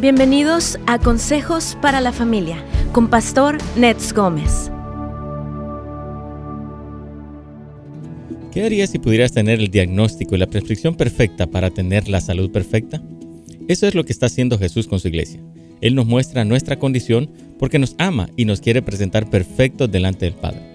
Bienvenidos a Consejos para la Familia con Pastor Nets Gómez. ¿Qué harías si pudieras tener el diagnóstico y la prescripción perfecta para tener la salud perfecta? Eso es lo que está haciendo Jesús con su iglesia. Él nos muestra nuestra condición porque nos ama y nos quiere presentar perfectos delante del Padre.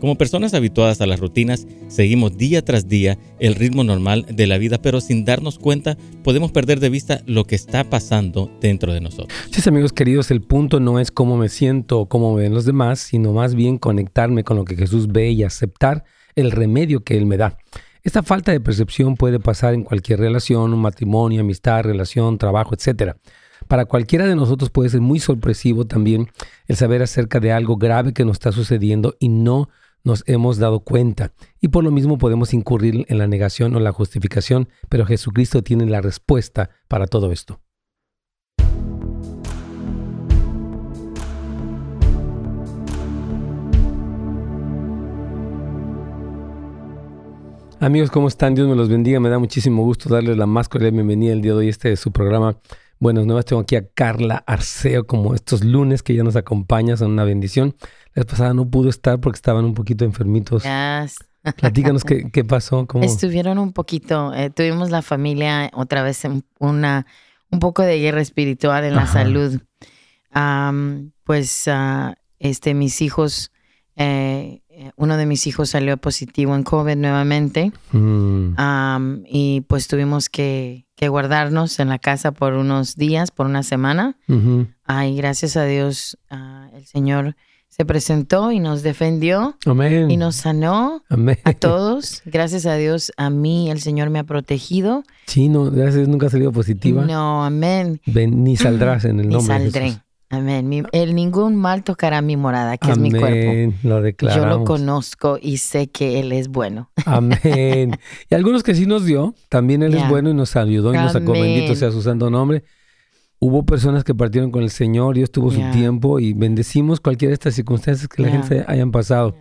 Como personas habituadas a las rutinas, seguimos día tras día el ritmo normal de la vida, pero sin darnos cuenta podemos perder de vista lo que está pasando dentro de nosotros. Sí, amigos queridos, el punto no es cómo me siento o cómo ven los demás, sino más bien conectarme con lo que Jesús ve y aceptar el remedio que Él me da. Esta falta de percepción puede pasar en cualquier relación, un matrimonio, amistad, relación, trabajo, etc. Para cualquiera de nosotros puede ser muy sorpresivo también el saber acerca de algo grave que nos está sucediendo y no nos hemos dado cuenta y por lo mismo podemos incurrir en la negación o la justificación, pero Jesucristo tiene la respuesta para todo esto. Amigos, ¿cómo están? Dios me los bendiga. Me da muchísimo gusto darles la más cordial bienvenida el día de hoy. Este es su programa Buenas Nuevas. Tengo aquí a Carla Arceo, como estos lunes que ya nos acompaña, son una bendición. La vez pasada no pudo estar porque estaban un poquito enfermitos. Platícanos qué, qué pasó. Cómo... Estuvieron un poquito, eh, tuvimos la familia otra vez en una, un poco de guerra espiritual en la salud. pues uh, este, mis hijos, eh, uno de mis hijos salió positivo en COVID nuevamente mm. y pues tuvimos que, que, guardarnos en la casa por unos días, por una semana. Ay, gracias a Dios, uh, el Señor se presentó y nos defendió y nos sanó a todos. Gracias a Dios, a mí el Señor me ha protegido. Sí, no, gracias nunca ha salido positiva. No, amén. ni saldrás en el nombre ni saldré. Amén. el ningún mal tocará mi morada, que es mi cuerpo. Lo declaramos. Yo lo conozco y sé que Él es bueno. Amén. y algunos que sí nos dio, también Él es bueno y nos ayudó y nos sacó. Bendito sea su santo nombre. Hubo personas que partieron con el Señor, Dios tuvo su tiempo y bendecimos cualquiera de estas circunstancias que la gente hayan pasado.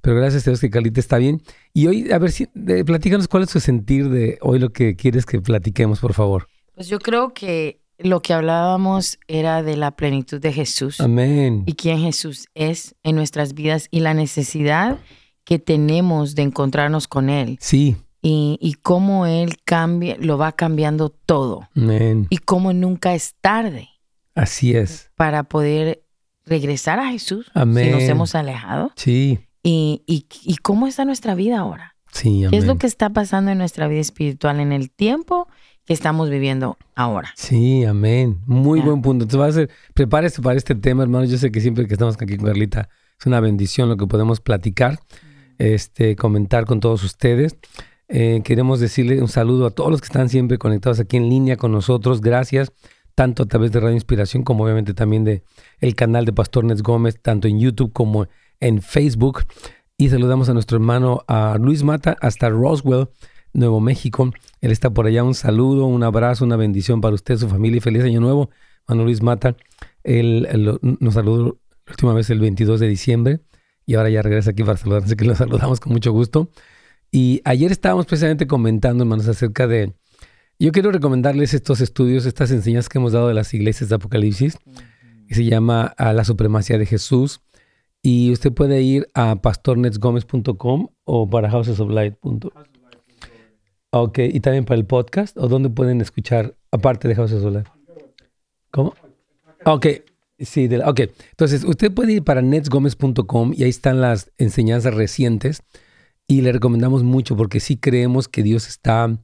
Pero gracias a Dios que Calita está bien. Y hoy, a ver, si, platícanos cuál es su sentir de hoy lo que quieres que platiquemos, por favor. Pues yo creo que lo que hablábamos era de la plenitud de Jesús. Amén. Y quién Jesús es en nuestras vidas y la necesidad que tenemos de encontrarnos con Él. Sí y, cómo Él cambia, lo va cambiando todo. Y cómo nunca es tarde. Así es. Para poder regresar a Jesús Amén. si nos hemos alejado. Sí. Y, y, cómo está nuestra vida ahora. Sí, ¿Qué es lo que está pasando en nuestra vida espiritual en el tiempo que estamos viviendo ahora? Sí, amén. Muy buen punto. Entonces va a ser, prepárese para este tema, hermano. Yo sé que siempre que estamos aquí con Carlita es una bendición lo que podemos platicar, este, comentar con todos ustedes. Eh, queremos decirle un saludo a todos los que están siempre conectados aquí en línea con nosotros. Gracias, tanto a través de Radio Inspiración como obviamente también de el canal de Pastor Nets Gómez, tanto en YouTube como en Facebook. Y saludamos a nuestro hermano a Luis Mata hasta Roswell, Nuevo México. Él está por allá. Un saludo, un abrazo, una bendición para usted, su familia y feliz año nuevo. Hermano Luis Mata, él, nos saludó la última vez el 22 de diciembre y ahora ya regresa aquí para saludarnos, así que lo saludamos con mucho gusto. Y ayer estábamos precisamente comentando, hermanos, acerca de... Yo quiero recomendarles estos estudios, estas enseñanzas que hemos dado de las iglesias de Apocalipsis, que se llama a La Supremacía de Jesús. Y usted puede ir a pastornetsgomez.com o para housesoflight.com. Ok, y también para el podcast, o dónde pueden escuchar, aparte de Houses of Light. ¿Cómo? Ok, sí, de ok. Entonces, usted puede ir para netsgomez.com y ahí están las enseñanzas recientes y le recomendamos mucho porque sí creemos que Dios está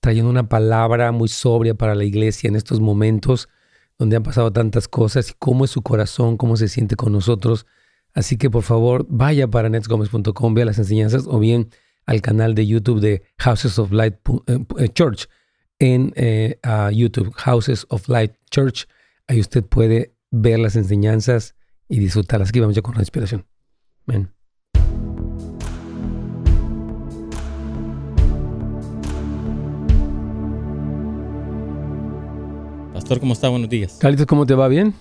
trayendo una palabra muy sobria para la iglesia en estos momentos donde han pasado tantas cosas y cómo es su corazón, cómo se siente con nosotros. Así que por favor vaya para netsgomez.com, vea las enseñanzas o bien al canal de YouTube de Houses of Light eh, eh, Church en eh, YouTube, Houses of Light Church. Ahí usted puede ver las enseñanzas y disfrutarlas. Aquí vamos ya con la inspiración. Amén. Pastor, ¿cómo está? Buenos días. Carlitos, ¿cómo te va? ¿Bien?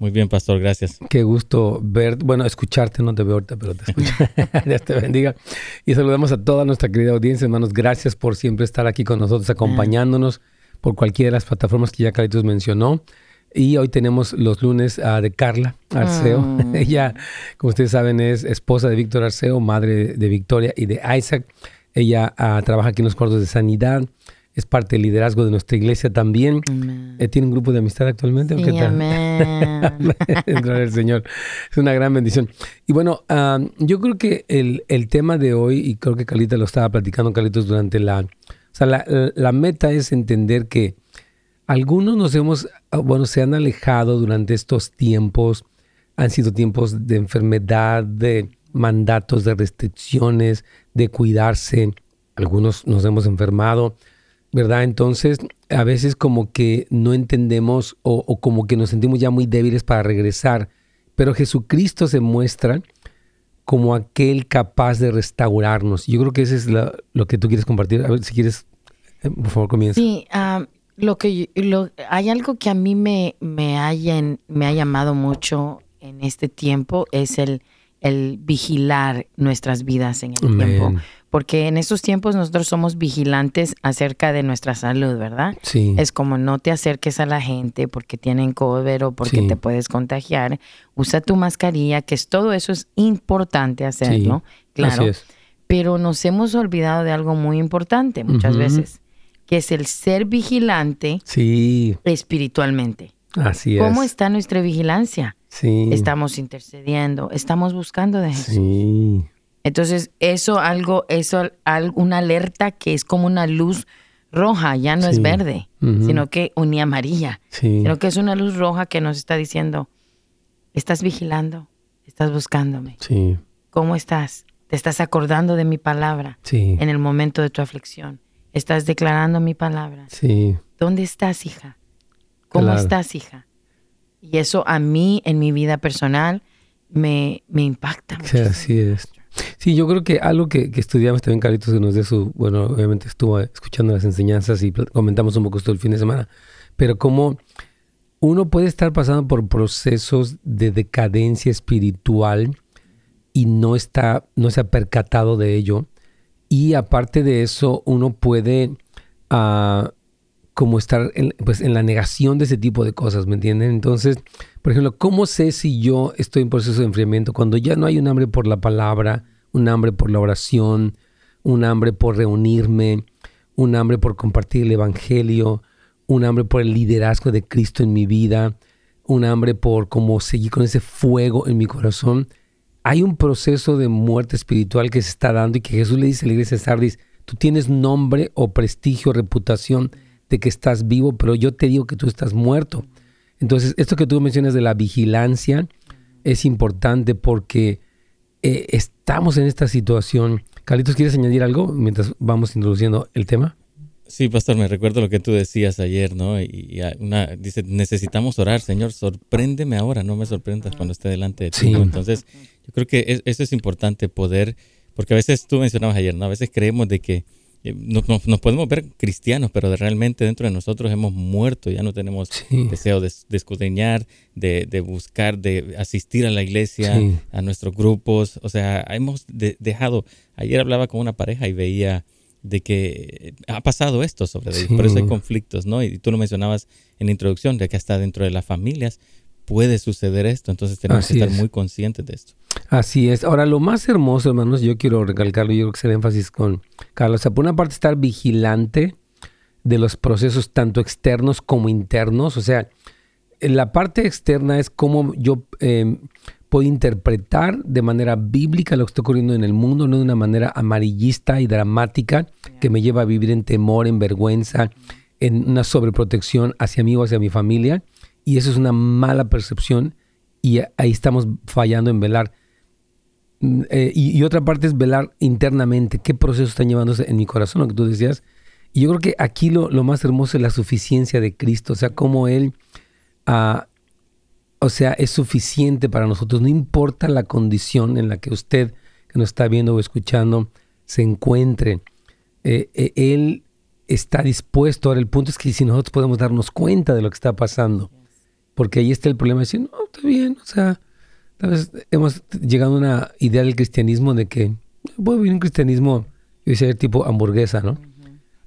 Muy bien, Pastor, gracias. Qué gusto ver, bueno, escucharte, no te veo ahorita, pero te escucho. Dios te bendiga. Y saludamos a toda nuestra querida audiencia, hermanos. Gracias por siempre estar aquí con nosotros, acompañándonos por cualquiera de las plataformas que ya Carlitos mencionó. Y hoy tenemos los lunes ah, de Carla Arceo. Mm. Ella, como ustedes saben, es esposa de Víctor Arceo, madre de Victoria y de Isaac. Ella ah, trabaja aquí en los cuartos de sanidad. Es parte del liderazgo de nuestra iglesia también. Eh, ¿Tiene un grupo de amistad actualmente? o Sí, qué tal? amén. Gloria al Señor. Es una gran bendición. Y bueno, ah, yo creo que el, el tema de hoy, y creo que Carlita lo estaba platicando, Carlitos, durante la... O sea, la, la meta es entender que algunos nos hemos, ah, bueno, se han alejado durante estos tiempos. Han sido tiempos de enfermedad, de mandatos, de restricciones, de cuidarse. Algunos nos hemos enfermado. ¿Verdad? Entonces, a veces como que no entendemos o, o como que nos sentimos ya muy débiles para regresar, pero Jesucristo se muestra como aquel capaz de restaurarnos. Yo creo que eso es la- lo que tú quieres compartir. A ver, si quieres, eh, por favor, comienza. Sí, ah, lo que yo- lo, hay algo que a mí me, me, ha, llen- me ha llamado mucho en este tiempo es el, el vigilar nuestras vidas en el Amén. tiempo. Porque en estos tiempos nosotros somos vigilantes acerca de nuestra salud, ¿verdad? Sí, Es como no te acerques a la gente porque tienen COVID o porque Sí. te puedes contagiar. Usa tu mascarilla, que es todo eso es importante hacerlo, claro. así es. Pero nos hemos olvidado de algo muy importante muchas veces, que es el ser vigilante Sí, espiritualmente. así ¿Cómo es. está nuestra vigilancia? Sí, Estamos intercediendo, estamos buscando de Jesús. sí, Entonces, eso algo, eso una alerta que es como una luz roja, ya no es verde, sino que ni amarilla, sí, sino que es una luz roja que nos está diciendo, estás vigilando, estás buscándome. sí, ¿Cómo estás? ¿Te estás acordando de mi palabra sí, en el momento de tu aflicción? ¿Estás declarando mi palabra? sí, ¿Dónde estás, hija? ¿Cómo Claro. estás, hija? Y eso a mí, en mi vida personal, me, me impacta Sí, mucho. así es. Sí, yo creo que algo que, que estudiamos también, Carlitos, que nos dé su, bueno, obviamente estuvo escuchando las enseñanzas y comentamos un poco esto el fin de semana, pero cómo uno puede estar pasando por procesos de decadencia espiritual y no está, no se ha percatado de ello. Y aparte de eso, uno puede ah, como estar en, pues, en la negación de ese tipo de cosas, ¿me entienden? Entonces, por ejemplo, ¿cómo sé si yo estoy en proceso de enfriamiento cuando ya no hay un hambre por la palabra, un hambre por la oración, un hambre por reunirme, un hambre por compartir el evangelio, un hambre por el liderazgo de Cristo en mi vida, un hambre por como seguir con ese fuego en mi corazón? Hay un proceso de muerte espiritual que se está dando y que Jesús le dice a la iglesia Sardis, tú tienes nombre o prestigio, reputación de que estás vivo, pero yo te digo que tú estás muerto. Entonces, esto que tú mencionas de la vigilancia es importante porque eh, estamos en esta situación. Carlitos, ¿quieres añadir algo mientras vamos introduciendo el tema? Sí, pastor, me recuerdo lo que tú decías ayer, ¿no? Y, una, dice, necesitamos orar, Señor, sorpréndeme ahora, no me sorprendas cuando esté delante de ti. Entonces, yo creo que es- eso es importante poder, porque a veces tú mencionabas ayer, ¿no? A veces creemos de que nos, nos- nos podemos ver cristianos, pero de realmente dentro de nosotros hemos muerto, ya no tenemos Sí. deseo de, de escudriñar, de, de buscar, de asistir a la iglesia, Sí. a nuestros grupos. O sea, hemos de- dejado. Ayer hablaba con una pareja y veía de que ha pasado esto sobre ellos. Sí. Por eso hay conflictos, ¿no? Y tú lo mencionabas en la introducción, de que hasta dentro de las familias puede suceder esto. Entonces tenemos Así que estar es. muy conscientes de esto. Así es. Ahora, lo más hermoso, hermanos, yo quiero recalcarlo, yo creo que es el énfasis con Carlos. O sea, por una parte, estar vigilante de los procesos tanto externos como internos. O sea, la parte externa es cómo yo eh, puedo interpretar de manera bíblica lo que está ocurriendo en el mundo, no de una manera amarillista y dramática que me lleva a vivir en temor, en vergüenza, en una sobreprotección hacia mí o hacia mi familia. Y eso es una mala percepción y ahí estamos fallando en velar. Mm, eh, y, otra parte es velar internamente qué procesos están llevándose en mi corazón, lo que tú decías. Y yo creo que aquí lo, lo más hermoso es la suficiencia de Cristo, o sea, cómo Él, ah, o sea, es suficiente para nosotros, no importa la condición en la que usted que nos está viendo o escuchando se encuentre, eh, eh, Él está dispuesto. Ahora el punto es que si nosotros podemos darnos cuenta de lo que está pasando, porque ahí está el problema de decir, no, está bien, o sea, tal vez hemos llegado a una idea del cristianismo de que puedo vivir un cristianismo, yo decía, tipo hamburguesa, ¿no?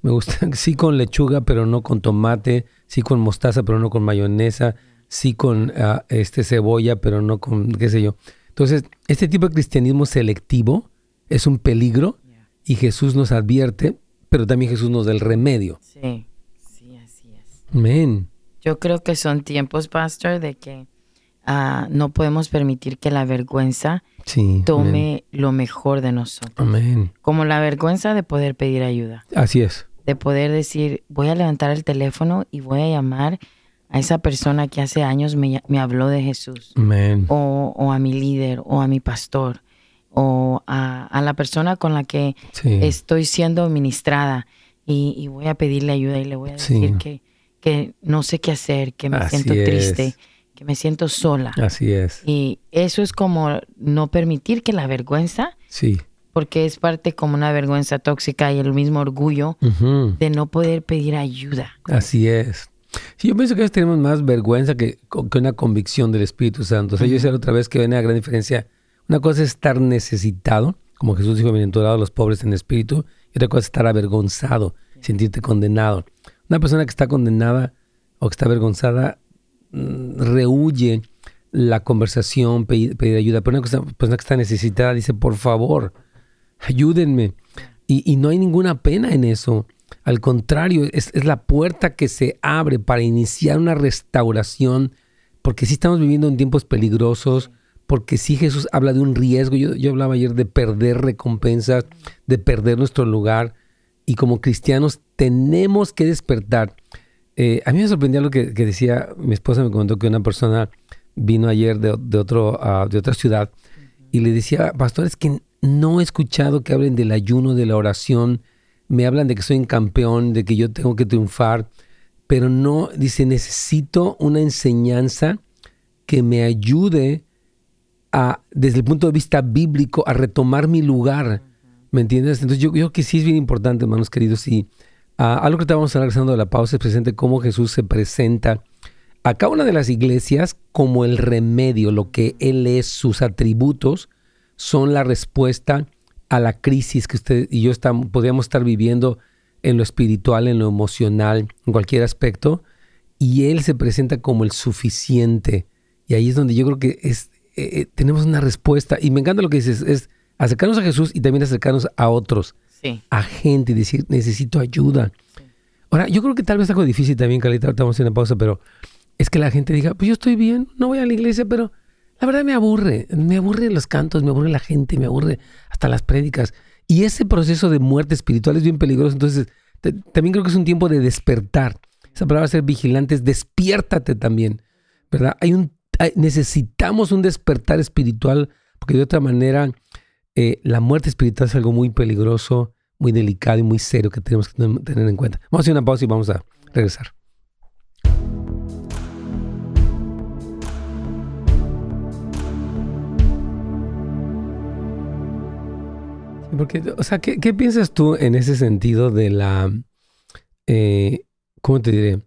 Me gusta, sí con lechuga, pero no con tomate, sí con mostaza, pero no con mayonesa. sí con ah, este cebolla, pero no con qué sé yo. Entonces, este tipo de cristianismo selectivo es un peligro y Jesús nos advierte, pero también Jesús nos da el remedio. Sí, sí, así es. Amén. Yo creo que son tiempos, pastor, de que ah, no podemos permitir que la vergüenza Sí. tome lo mejor de nosotros. Amén. Como la vergüenza de poder pedir ayuda, Así es. de poder decir, voy a levantar el teléfono y voy a llamar a esa persona que hace años me, me habló de Jesús, Amén. o, o a mi líder, o a mi pastor, o a, a la persona con la que Sí. estoy siendo ministrada y, y voy a pedirle ayuda y le voy a Sí. decir que, que no sé qué hacer, que me Así siento es. triste, que me siento sola. Así es. Y eso es como no permitir que la vergüenza, Sí. porque es parte como una vergüenza tóxica y el mismo orgullo de no poder pedir ayuda. Así es. Sí, yo pienso que a veces tenemos más vergüenza que, que una convicción del Espíritu Santo. O sea, yo decía otra vez que hay una gran diferencia. Una cosa es estar necesitado, como Jesús dijo, bienaventurados los pobres en espíritu, y otra cosa es estar avergonzado, sentirte condenado. Una persona que está condenada o que está avergonzada mm, rehuye la conversación, pedir, ayuda, pero una persona que está necesitada dice, por favor, ayúdenme. Y, y no hay ninguna pena en eso. Al contrario, es, es la puerta que se abre para iniciar una restauración, porque sí estamos viviendo en tiempos peligrosos, porque sí Jesús habla de un riesgo. Yo, yo hablaba ayer de perder recompensas, de perder nuestro lugar, y como cristianos tenemos que despertar. Eh, a mí me sorprendía lo que, decía, mi esposa me comentó que una persona vino ayer de, de otro, ah, de otra ciudad y le decía, pastor, es que no he escuchado que hablen del ayuno, de la oración, me hablan de que soy un campeón, de que yo tengo que triunfar, pero no, dice, necesito una enseñanza que me ayude a, desde el punto de vista bíblico, a retomar mi lugar. ¿Me entiendes? Entonces yo, creo que sí es bien importante, hermanos queridos, y ah, algo que estábamos regresando de la pausa es presente cómo Jesús se presenta a cada una de las iglesias como el remedio, lo que Él es, sus atributos son la respuesta a la crisis que usted y yo estamos, podríamos estar viviendo en lo espiritual, en lo emocional, en cualquier aspecto, y Él se presenta como el suficiente. Y ahí es donde yo creo que es, eh, eh, tenemos una respuesta. Y me encanta lo que dices, es acercarnos a Jesús y también acercarnos a otros, Sí. a gente y decir, necesito ayuda. Ahora, yo creo que tal vez algo difícil también, Carlita, ahorita vamos a hacer una pausa, pero es que la gente diga, pues yo estoy bien, no voy a la iglesia, pero la verdad me aburre, me aburre los cantos, me aburre la gente, me aburre hasta las prédicas. Y ese proceso de muerte espiritual es bien peligroso, entonces te- también creo que es un tiempo de despertar. Esa palabra ser vigilantes, despiértate también, ¿verdad? Hay un, hay- necesitamos un despertar espiritual, porque de otra manera eh, la muerte espiritual es algo muy peligroso, muy delicado y muy serio que tenemos que ten- tener en cuenta. Vamos a hacer una pausa y vamos a regresar. Porque, o sea, ¿qué, qué piensas tú en ese sentido de la, eh, ¿cómo te diré?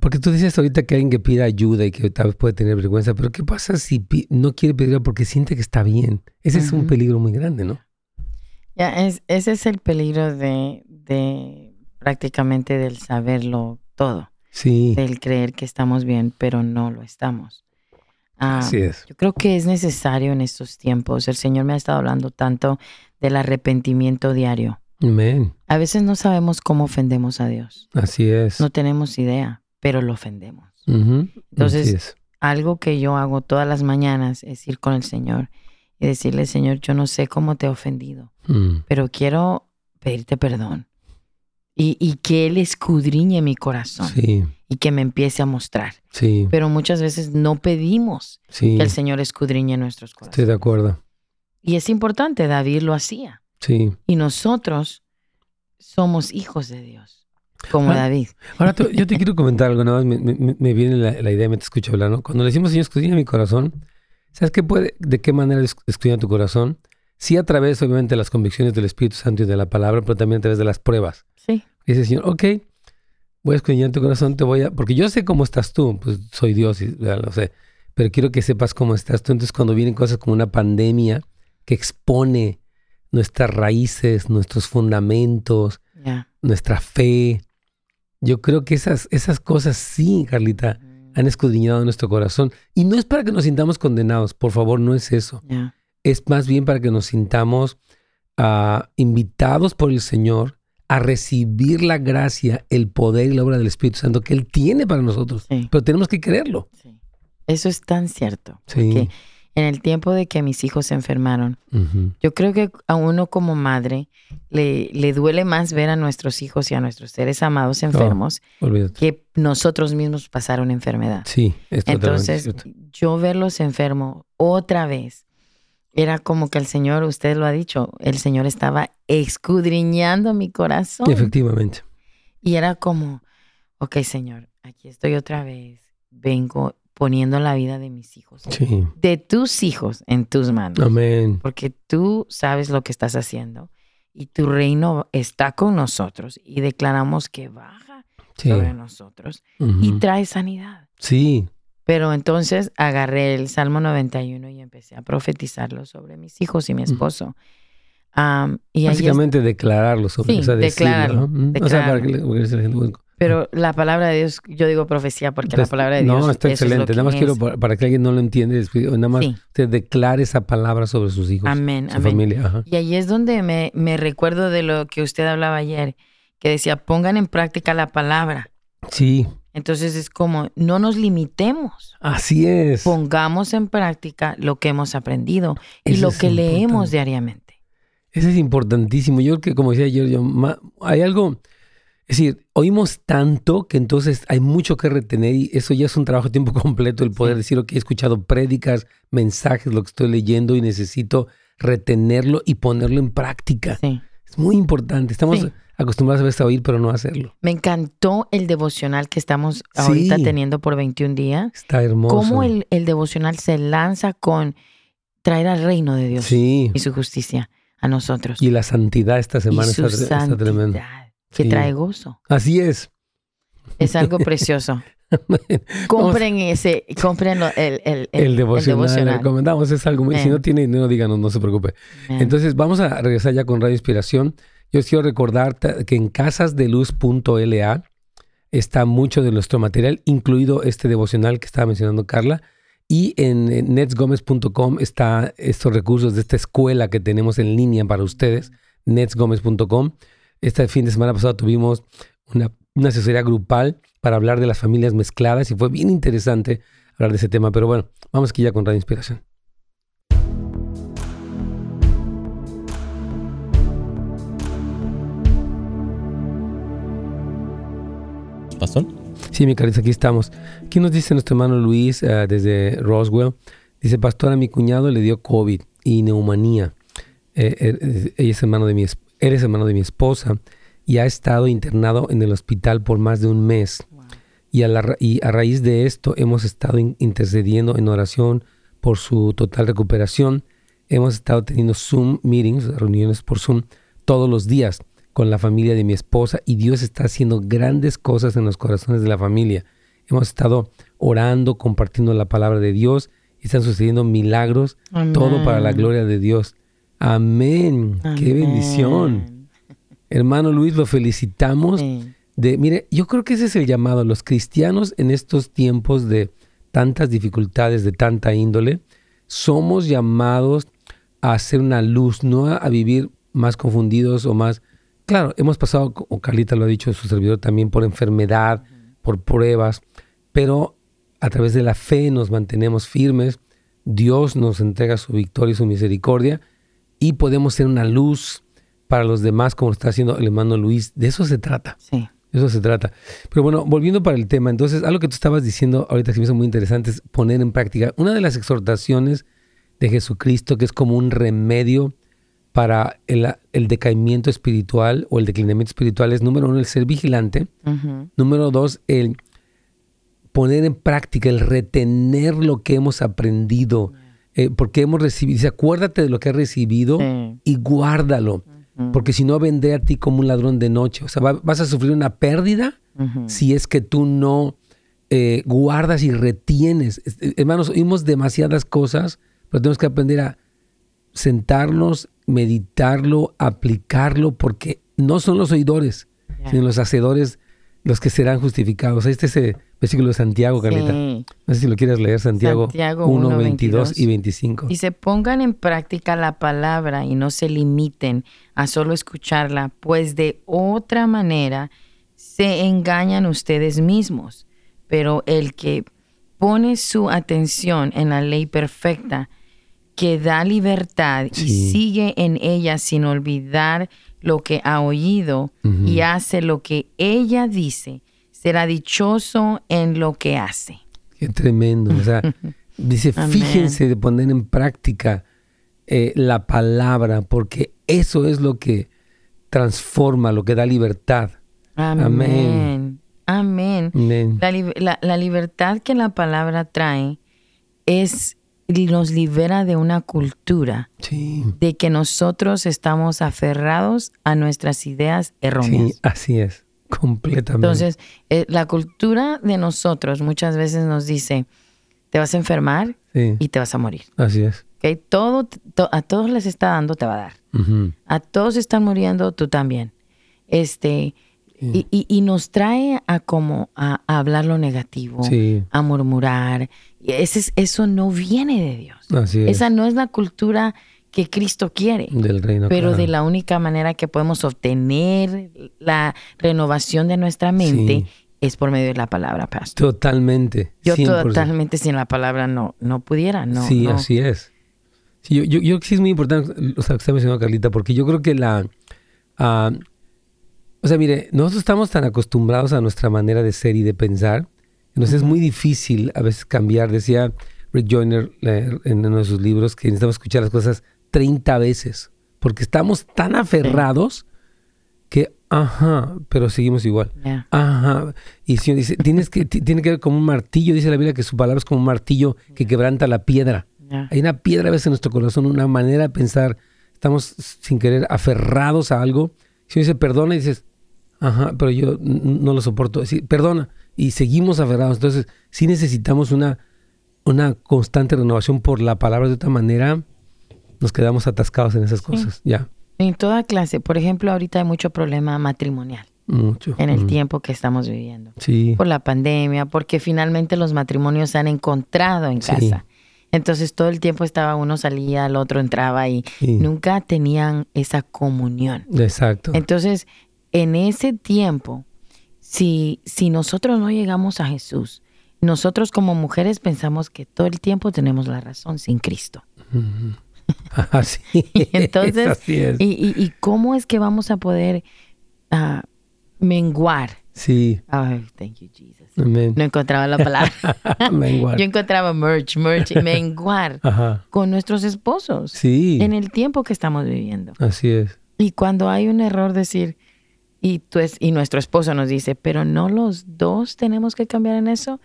Porque tú dices ahorita que alguien que pida ayuda y que tal vez puede tener vergüenza, pero ¿qué pasa si no quiere pedirla porque siente que está bien? Ese es un peligro muy grande, ¿no? Ya, es, ese es el peligro de, de prácticamente del saberlo todo, Sí, del creer que estamos bien, pero no lo estamos. Ah, así es. Yo creo que es necesario en estos tiempos. El Señor me ha estado hablando tanto del arrepentimiento diario. Amén. A veces no sabemos cómo ofendemos a Dios. Así es. No tenemos idea, pero lo ofendemos. Entonces. Algo que yo hago todas las mañanas es ir con el Señor y decirle, Señor, yo no sé cómo te he ofendido, Mm, pero quiero pedirte perdón. Y, y que Él escudriñe mi corazón Sí, y que me empiece a mostrar. sí, Pero muchas veces no pedimos sí. que el Señor escudriñe nuestros Estoy corazones. de acuerdo. Y es importante, David lo hacía. Sí. Y nosotros somos hijos de Dios, como David. Ahora yo te quiero comentar algo, nada más me, me- me viene la, la idea, me te escucho hablar, ¿no? Cuando le decimos, Señor, escudriña mi corazón, ¿sabes qué puede, de qué manera esc- escudriña tu corazón? Sí a través, obviamente, de las convicciones del Espíritu Santo y de la palabra, pero también a través de las pruebas. Sí, dice, Señor, ok, voy a escudriñar tu corazón, te voy a... Porque yo sé cómo estás tú, pues soy Dios y ya lo sé, pero quiero que sepas cómo estás tú. Entonces, cuando vienen cosas como una pandemia que expone nuestras raíces, nuestros fundamentos, nuestra fe, yo creo que esas, esas cosas sí, Carlita, han escudriñado nuestro corazón. Y no es para que nos sintamos condenados, por favor, no es eso. Es más bien para que nos sintamos ah, invitados por el Señor a recibir la gracia, el poder y la obra del Espíritu Santo que Él tiene para nosotros. Pero tenemos que creerlo. Eso es tan cierto. Sí en el tiempo de que mis hijos se enfermaron. Yo creo que a uno como madre le, le, duele más ver a nuestros hijos y a nuestros seres amados enfermos que nosotros mismos pasar una enfermedad. Sí, Entonces, yo verlos enfermos otra vez, era como que el Señor, usted lo ha dicho, el Señor estaba escudriñando mi corazón. Efectivamente. Y era como, ok, Señor, aquí estoy otra vez, vengo poniendo la vida de mis hijos, de tus hijos en tus manos. Amén. Porque tú sabes lo que estás haciendo y tu reino está con nosotros y declaramos que baja sobre nosotros y trae sanidad. Sí. Pero entonces agarré el Salmo 91 y empecé a profetizarlo sobre mis hijos y mi esposo. y Básicamente declararlo sobre sí, declararlo, O sea, para que, pero la palabra de Dios, yo digo profecía porque la palabra de Dios. No, está excelente. nada más quiero, para, que alguien no lo entienda, nada más usted declare esa palabra sobre sus hijos, amén, su familia. Y ahí es donde me, me recuerdo de lo que usted hablaba ayer, que decía, pongan en práctica la palabra. Sí. Entonces es como, no nos limitemos. Así es. Pongamos en práctica lo que hemos aprendido y lo que leemos diariamente. Eso es importantísimo. Yo creo que, como decía ayer, yo, hay algo es decir, oímos tanto que entonces hay mucho que retener y eso ya es un trabajo a tiempo completo, el poder decir, ok, he escuchado prédicas, mensajes, lo que estoy leyendo y necesito retenerlo y ponerlo en práctica. Es muy importante. Estamos acostumbrados a veces a oír, pero no a hacerlo. Me encantó el devocional que estamos ahorita teniendo por 21 días. Está hermoso. Cómo el, devocional se lanza con traer al reino de Dios y su justicia a nosotros. Y la santidad esta semana está, está tremenda que trae gozo. Así es. Es algo precioso. compren ese, compren el, el, el, devocional, recomendamos, es algo muy, si no tiene no díganos, no se preocupe. Entonces vamos a regresar ya con Radio Inspiración. Yo quiero recordar que en casasdeluz.la está mucho de nuestro material, incluido este devocional que estaba mencionando Carla. Y en netsgomez.com está estos recursos de esta escuela que tenemos en línea para ustedes, netsgomez.com. Este fin de semana pasado tuvimos una, asesoría grupal para hablar de las familias mezcladas y fue bien interesante hablar de ese tema. Pero bueno, vamos aquí ya con Radio Inspiración. ¿Pastor? Sí, mi carita, aquí estamos. Aquí nos dice nuestro hermano Luis eh, desde Roswell. Dice, pastor, a mi cuñado le dio COVID y neumonía. Eh, eh, ella es hermano de mi, Eres hermano de mi esposa y ha estado internado en el hospital por más de un mes. Y, a raíz de esto hemos estado intercediendo en oración por su total recuperación. Hemos estado teniendo Zoom meetings, reuniones por Zoom, todos los días con la familia de mi esposa y Dios está haciendo grandes cosas en los corazones de la familia. Hemos estado orando, compartiendo la palabra de Dios y están sucediendo milagros, todo para la gloria de Dios. Amén. Qué bendición. Hermano Luis, lo felicitamos. De, mire, yo creo que ese es el llamado. Los cristianos en estos tiempos de tantas dificultades, de tanta índole, somos llamados a hacer una luz, no a, vivir más confundidos o más... Claro, hemos pasado, como Carlita lo ha dicho, su servidor también, por enfermedad, por pruebas, pero a través de la fe nos mantenemos firmes. Dios nos entrega su victoria y su misericordia y podemos ser una luz para los demás, como está haciendo el hermano Luis. De eso se trata. Sí. De eso se trata. Pero bueno, volviendo para el tema, entonces, algo que tú estabas diciendo ahorita que me hizo muy interesante es poner en práctica una de las exhortaciones de Jesucristo, que es como un remedio para el, decaimiento espiritual o el declinamiento espiritual, es número uno, el ser vigilante. Número dos, el poner en práctica, el retener lo que hemos aprendido. Eh, porque hemos recibido, dice, acuérdate de lo que has recibido y guárdalo, porque si no vendré a ti como un ladrón de noche. O sea, vas a sufrir una pérdida si es que tú no eh, guardas y retienes. Eh, hermanos, oímos demasiadas cosas, pero tenemos que aprender a sentarnos, meditarlo, aplicarlo, porque no son los oidores, sino los hacedores los que serán justificados. Este es el versículo de Santiago, Carlita. Sí. No sé si lo quieres leer, Santiago, Santiago 1, 1, 22 y 25. Dice, pongan en práctica la palabra y no se limiten a solo escucharla, pues de otra manera se engañan ustedes mismos. Pero el que pone su atención en la ley perfecta, que da libertad y sigue en ella sin olvidar lo que ha oído y hace lo que ella dice, será dichoso en lo que hace. Qué tremendo. O sea, dice, fíjense de poner en práctica eh, la palabra, porque eso es lo que transforma, lo que da libertad. Amén. Amén. Amén. La, li- la- la libertad que la palabra trae es nos libera de una cultura Sí, de que nosotros estamos aferrados a nuestras ideas erróneas. sí, así es, completamente. Entonces, eh, la cultura de nosotros muchas veces nos dice, te vas a enfermar sí, y te vas a morir. así es. Todo, to- a todos les está dando, te va a dar. A todos están muriendo, tú también. Este, y, y- y nos trae a como a, a hablar lo negativo, Sí, a murmurar. Ese es- eso no viene de Dios. así es. Esa no es la cultura que Cristo quiere. del reino. Pero claro. de la única manera que podemos obtener la renovación de nuestra mente Sí. es por medio de la palabra, pastor. Totalmente. Yo 100%. totalmente sin la palabra no, no pudiera, no. sí, no. así es. Sí, yo, yo, yo creo que sí es muy importante lo que está mencionando Carlita, porque yo creo que la... ah, o sea, mire, nosotros estamos tan acostumbrados a nuestra manera de ser y de pensar, nos es muy difícil a veces cambiar. Decía Rick Joyner eh, en uno de sus libros que necesitamos escuchar las cosas 30 veces, porque estamos tan aferrados que, ajá, pero seguimos igual. Ajá. Y el Señor dice, tienes que, ti- tiene que ver como un martillo, dice la Biblia que su palabra es como un martillo que quebranta la piedra. Hay una piedra a veces en nuestro corazón, una manera de pensar, estamos sin querer aferrados a algo. Si Señor dice, perdona, y dices, ajá, pero yo no lo soporto. Sí, perdona. Y seguimos aferrados. Entonces, sí necesitamos una, una constante renovación por la palabra. De otra manera, nos quedamos atascados en esas cosas. Ya, En toda clase. Por ejemplo, ahorita hay mucho problema matrimonial mucho. en el Mm. tiempo que estamos viviendo. Sí, Por la pandemia, porque finalmente los matrimonios se han encontrado en Sí. casa. Entonces todo el tiempo estaba uno salía, el otro entraba y Sí. nunca tenían esa comunión. exacto. Entonces, en ese tiempo, si, si nosotros no llegamos a Jesús, nosotros como mujeres pensamos que todo el tiempo tenemos la razón sin Cristo. Así Y es, entonces, así es. ¿Y, y, y cómo es que vamos a poder ah, menguar? Sí, Ay, thank you, Jesus. amén. No encontraba la palabra. Menguar. Yo encontraba merch, merch, menguar Ajá. con nuestros esposos Sí, en el tiempo que estamos viviendo. así es. Y cuando hay un error, decir, y, tú es, y nuestro esposo nos dice, pero no los dos tenemos que cambiar en eso,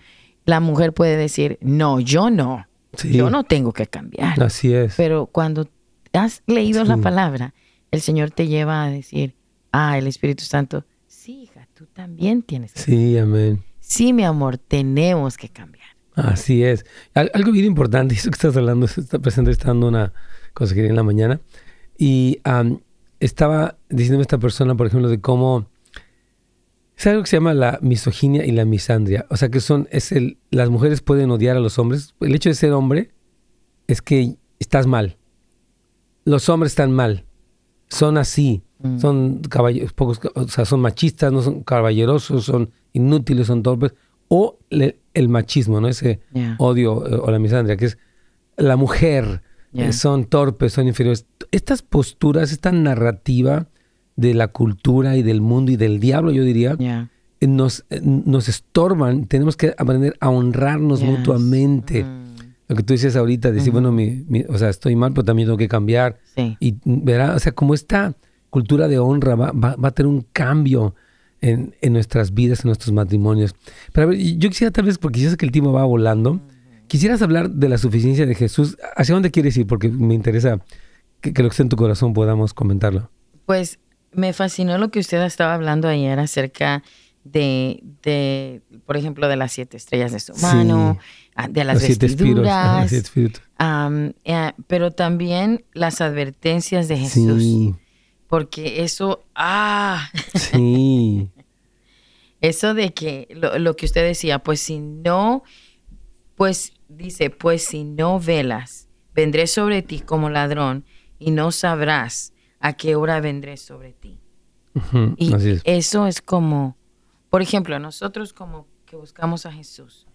la mujer puede decir, no, yo no, Sí, yo no tengo que cambiar. así es. Pero cuando has leído la palabra, el Señor te lleva a decir, ah, el Espíritu Santo, sí, hija, tú también tienes que Sí, amén. Sí, mi amor, tenemos que cambiar. Así es. Al- algo bien importante, eso que estás hablando, está presente, está dando una consejería en la mañana. Y estaba diciéndome esta persona, por ejemplo, de cómo es algo que se llama la misoginia y la misandria. O sea, que son, es el, las mujeres pueden odiar a los hombres. El hecho de ser hombre es que estás mal. Los hombres están mal. Son así. Mm. Son caballeros, pocos, o sea, son machistas, no son caballerosos, son inútiles, son torpes. O le- el machismo, ¿no? Ese odio eh, o la misandria, que es la mujer, eh, son torpes, son inferiores. Estas posturas, esta narrativa de la cultura y del mundo y del diablo, yo diría, eh, nos, eh, nos estorban. Tenemos que aprender a honrarnos Yes. mutuamente. Mm, Lo que tú dices ahorita, decir, bueno, mi, mi- o sea, estoy mal, pero también tengo que cambiar. Sí. Y verá, o sea, como esta cultura de honra va, va- va a tener un cambio en, en nuestras vidas, en nuestros matrimonios. Pero a ver, yo quisiera tal vez, porque yo sé que el tiempo va volando, quisieras hablar de la suficiencia de Jesús. ¿Hacia dónde quieres ir? Porque me interesa que, que lo que esté en tu corazón podamos comentarlo. Pues me fascinó lo que usted estaba hablando ayer acerca de, de, por ejemplo, de las siete estrellas de su mano, ah, de las Los vestiduras, eh, pero también las advertencias de Jesús, Sí, porque eso, ah, sí. Eso de que lo, lo que usted decía, pues si no, pues dice, pues si no velas, vendré sobre ti como ladrón y no sabrás a qué hora vendré sobre ti. Y Así es. eso es como, por ejemplo, nosotros como que buscamos a Jesús,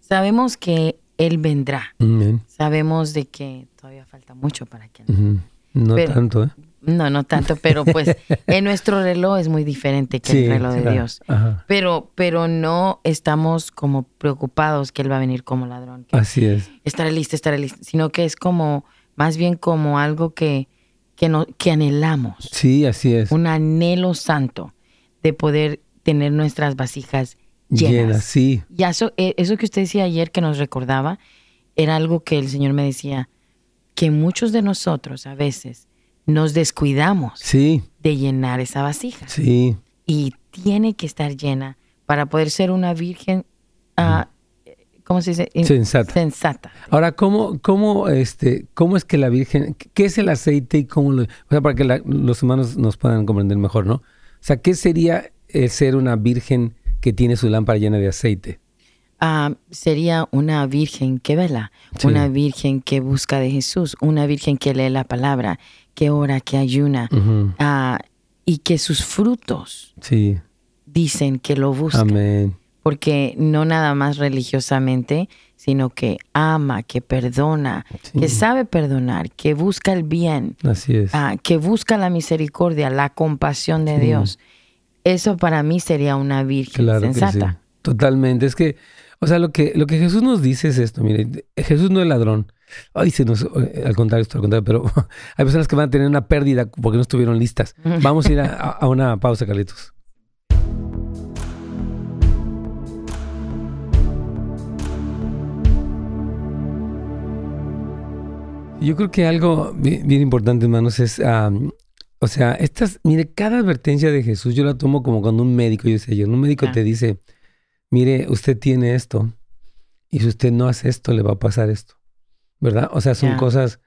sabemos que Él vendrá, Amén. sabemos de que todavía falta mucho para que Él. No Pero- tanto, ¿eh? No, no tanto, pero pues en nuestro reloj es muy diferente que el reloj de claro. Dios. Ajá. Pero, pero no estamos como preocupados que Él va a venir como ladrón. que Así es. estaré listo, estaré listo. Sino que es como, más bien como algo que, que, no, que anhelamos. Sí, así es. Un anhelo santo de poder tener nuestras vasijas llenas. Llena, sí. Y eso, eh, eso que usted decía ayer que nos recordaba, era algo que el Señor me decía, que muchos de nosotros a veces nos descuidamos Sí, de llenar esa vasija. sí. Y tiene que estar llena para poder ser una virgen, ah, ¿cómo se dice? Sensata. Sensata. Ahora, ¿cómo, cómo, este, ¿cómo es que la Virgen, qué es el aceite y cómo lo, o sea, para que la- los humanos nos puedan comprender mejor, ¿no? O sea, ¿qué sería eh, ser una virgen que tiene su lámpara llena de aceite? Ah, sería una virgen que vela, Sí. una virgen que busca de Jesús, una virgen que lee la palabra, que ora, que ayuna, ah, y que sus frutos Sí, dicen que lo buscan. amén. Porque no nada más religiosamente, sino que ama, que perdona, Sí. que sabe perdonar, que busca el bien, Así es. ah, que busca la misericordia, la compasión de Sí. Dios. Eso para mí sería una virgen Claro que sí. sensata. Totalmente. Es que, o sea, lo que, lo que Jesús nos dice es esto, mire, Jesús no es ladrón. Ay, se nos, eh, al contrario, esto al contrario, pero hay personas que van a tener una pérdida porque no estuvieron listas. Vamos a ir a, a una pausa, Carlitos. Yo creo que algo bi- bien, importante, hermanos, es, o sea, estas, mire, cada advertencia de Jesús yo la tomo como cuando un médico, yo decía ayer, un médico Ah. te dice, mire, usted tiene esto, y si usted no hace esto, le va a pasar esto, ¿verdad? O sea, son cosas,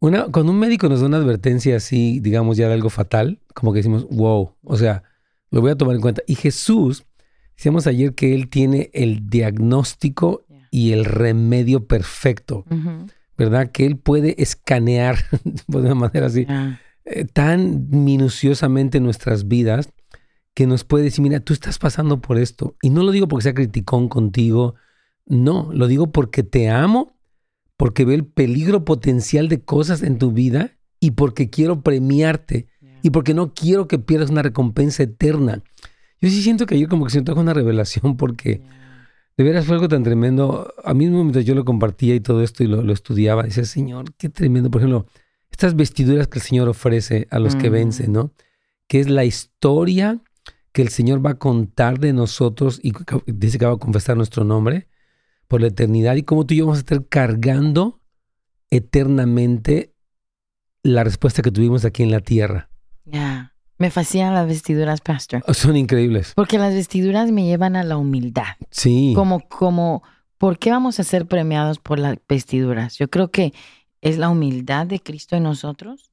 una, cuando un médico nos da una advertencia así, digamos, ya de algo fatal, como que decimos, wow, o sea, lo voy a tomar en cuenta. Y Jesús, decíamos ayer que Él tiene el diagnóstico y el remedio perfecto. ¿Verdad? Que él puede escanear de una manera así, eh, tan minuciosamente nuestras vidas, que nos puede decir, mira, tú estás pasando por esto. Y no lo digo porque sea criticón contigo, no, lo digo porque te amo, porque veo el peligro potencial de cosas en tu vida y porque quiero premiarte y porque no quiero que pierdas una recompensa eterna. Yo sí siento que ayer como que se me trajo una revelación porque... De veras fue algo tan tremendo. A mí mismo mientras yo lo compartía y todo esto y lo, lo estudiaba, decía, Señor, qué tremendo. Por ejemplo, estas vestiduras que el Señor ofrece a los que Mm. vencen, ¿no? Que es la historia que el Señor va a contar de nosotros y dice que va a confesar nuestro nombre por la eternidad y cómo tú y yo vamos a estar cargando eternamente la respuesta que tuvimos aquí en la tierra. Ya. Me fascinan las vestiduras, Pastor. Son increíbles. Porque las vestiduras me llevan a la humildad. Sí. Como, como, ¿por qué vamos a ser premiados por las vestiduras? Yo creo que es la humildad de Cristo en nosotros.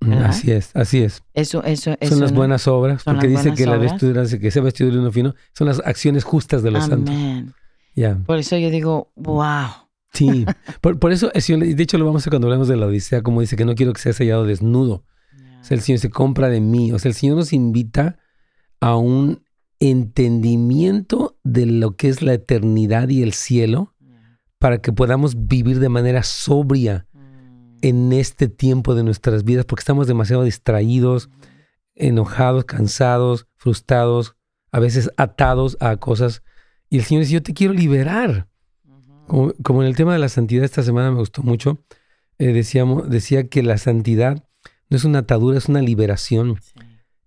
¿verdad? Así es, así es. Eso, eso, eso. son las ¿no? buenas obras, porque dice que la obras. vestidura, dice que esa vestidura de uno fino, son las acciones justas de los santos. Ya, Por eso yo digo, wow. sí. Por, por eso, de hecho lo vamos a hacer cuando hablamos de la Odisea, como dice que no quiero que sea sellado desnudo. O sea, el Señor se compra de mí. O sea, el Señor nos invita a un entendimiento de lo que es la eternidad y el cielo para que podamos vivir de manera sobria en este tiempo de nuestras vidas, porque estamos demasiado distraídos, enojados, cansados, frustrados, a veces atados a cosas. Y el Señor dice, yo te quiero liberar. Como, como en el tema de la santidad esta semana me gustó mucho, eh, decíamos, decía que la santidad no es una atadura, es una liberación. Sí,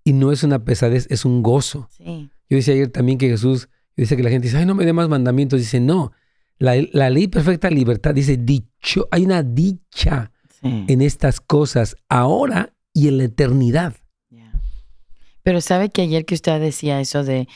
Y no es una pesadez, es un gozo. sí. Yo decía ayer también que Jesús, dice que la gente dice, ay, no me dé más mandamientos. Dice, no, la, la ley perfecta de libertad dice, dicho, hay una dicha sí. en estas cosas ahora y en la eternidad. Pero sabe que ayer que usted decía eso de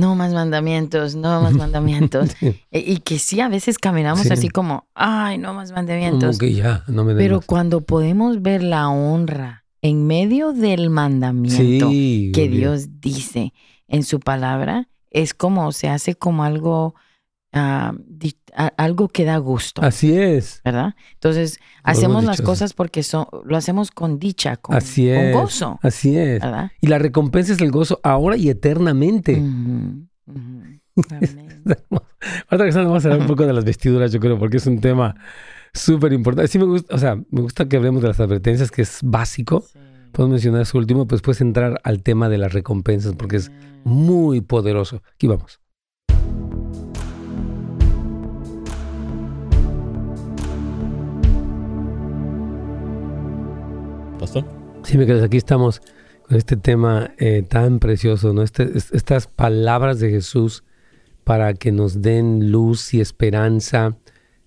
no más mandamientos, no más mandamientos, e- y que sí, a veces caminamos Sí. así como, ay, no más Como mandamientos. que ya, no me Pero más. cuando podemos ver la honra en medio del mandamiento sí, que. Dios dice en su palabra, es como, se hace como algo, ah, algo que da gusto. Así es. ¿Verdad? Entonces, hacemos las cosas porque son, lo hacemos con dicha, con, Así es. gozo. Así es. ¿verdad? Y la recompensa es el gozo ahora y eternamente. Ujú. Amén. Ahora que vamos a hablar un poco de las vestiduras, yo creo, porque es un tema súper importante. Sí me gusta, o sea, me gusta que hablemos de las advertencias, que es básico. Sí. Podemos mencionar eso último, pues después entrar al tema de las recompensas, porque es muy poderoso. Aquí vamos. Pastor. Sí, me quedas, aquí estamos con este tema eh, tan precioso, ¿no? Este- es- estas palabras de Jesús para que nos den luz y esperanza,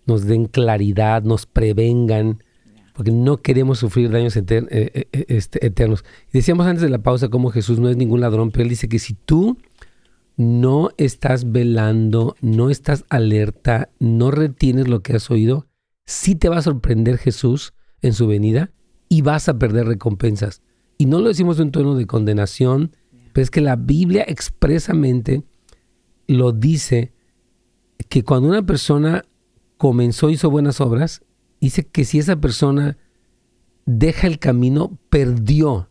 nos den claridad, nos prevengan, porque no queremos sufrir daños eh, eh, este, eternos. Decíamos antes de la pausa cómo Jesús no es ningún ladrón, pero él dice que si tú no estás velando, no estás alerta, no retienes lo que has oído, sí te va a sorprender Jesús en su venida y vas a perder recompensas. Y no lo decimos en tono de condenación, pero es que la Biblia expresamente lo dice que cuando una persona comenzó, hizo buenas obras, dice que si esa persona deja el camino, perdió,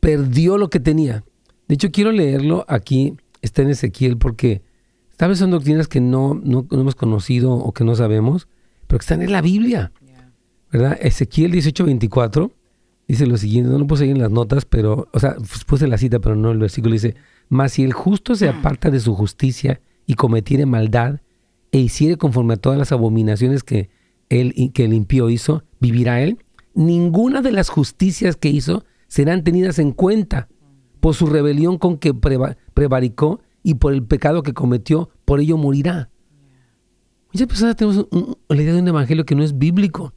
perdió lo que tenía. De hecho, quiero leerlo aquí, está en Ezequiel, porque tal vez son doctrinas que no, no, no hemos conocido o que no sabemos, pero que están en la Biblia. ¿Verdad? Ezequiel 18:24 dice lo siguiente, no lo puse ahí en las notas, pero, o sea, pues puse la cita, pero no el versículo, dice, mas si el justo se aparta de su justicia y cometiere maldad e hiciere conforme a todas las abominaciones que él, que el impío hizo, vivirá él. Ninguna de las justicias que hizo serán tenidas en cuenta por su rebelión con que preva- prevaricó y por el pecado que cometió, por ello morirá. Muchas personas tenemos un- la idea de un evangelio que no es bíblico.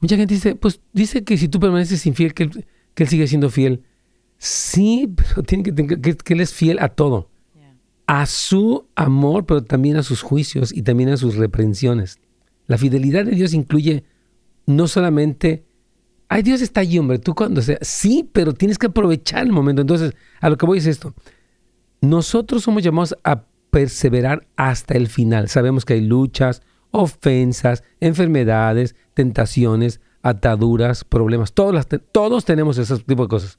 Mucha gente dice, pues dice que si tú permaneces infiel, que él, que él sigue siendo fiel. Sí, pero tiene que que, que él es fiel a todo. A su amor, pero también a sus juicios y también a sus reprensiones. La fidelidad de Dios incluye no solamente, ay, Dios está allí, hombre, tú cuando sea, sí, pero tienes que aprovechar el momento. Entonces, a lo que voy es esto. Nosotros somos llamados a perseverar hasta el final. Sabemos que hay luchas, ofensas, enfermedades, tentaciones, ataduras, problemas. Todos, las te- todos tenemos ese tipo de cosas.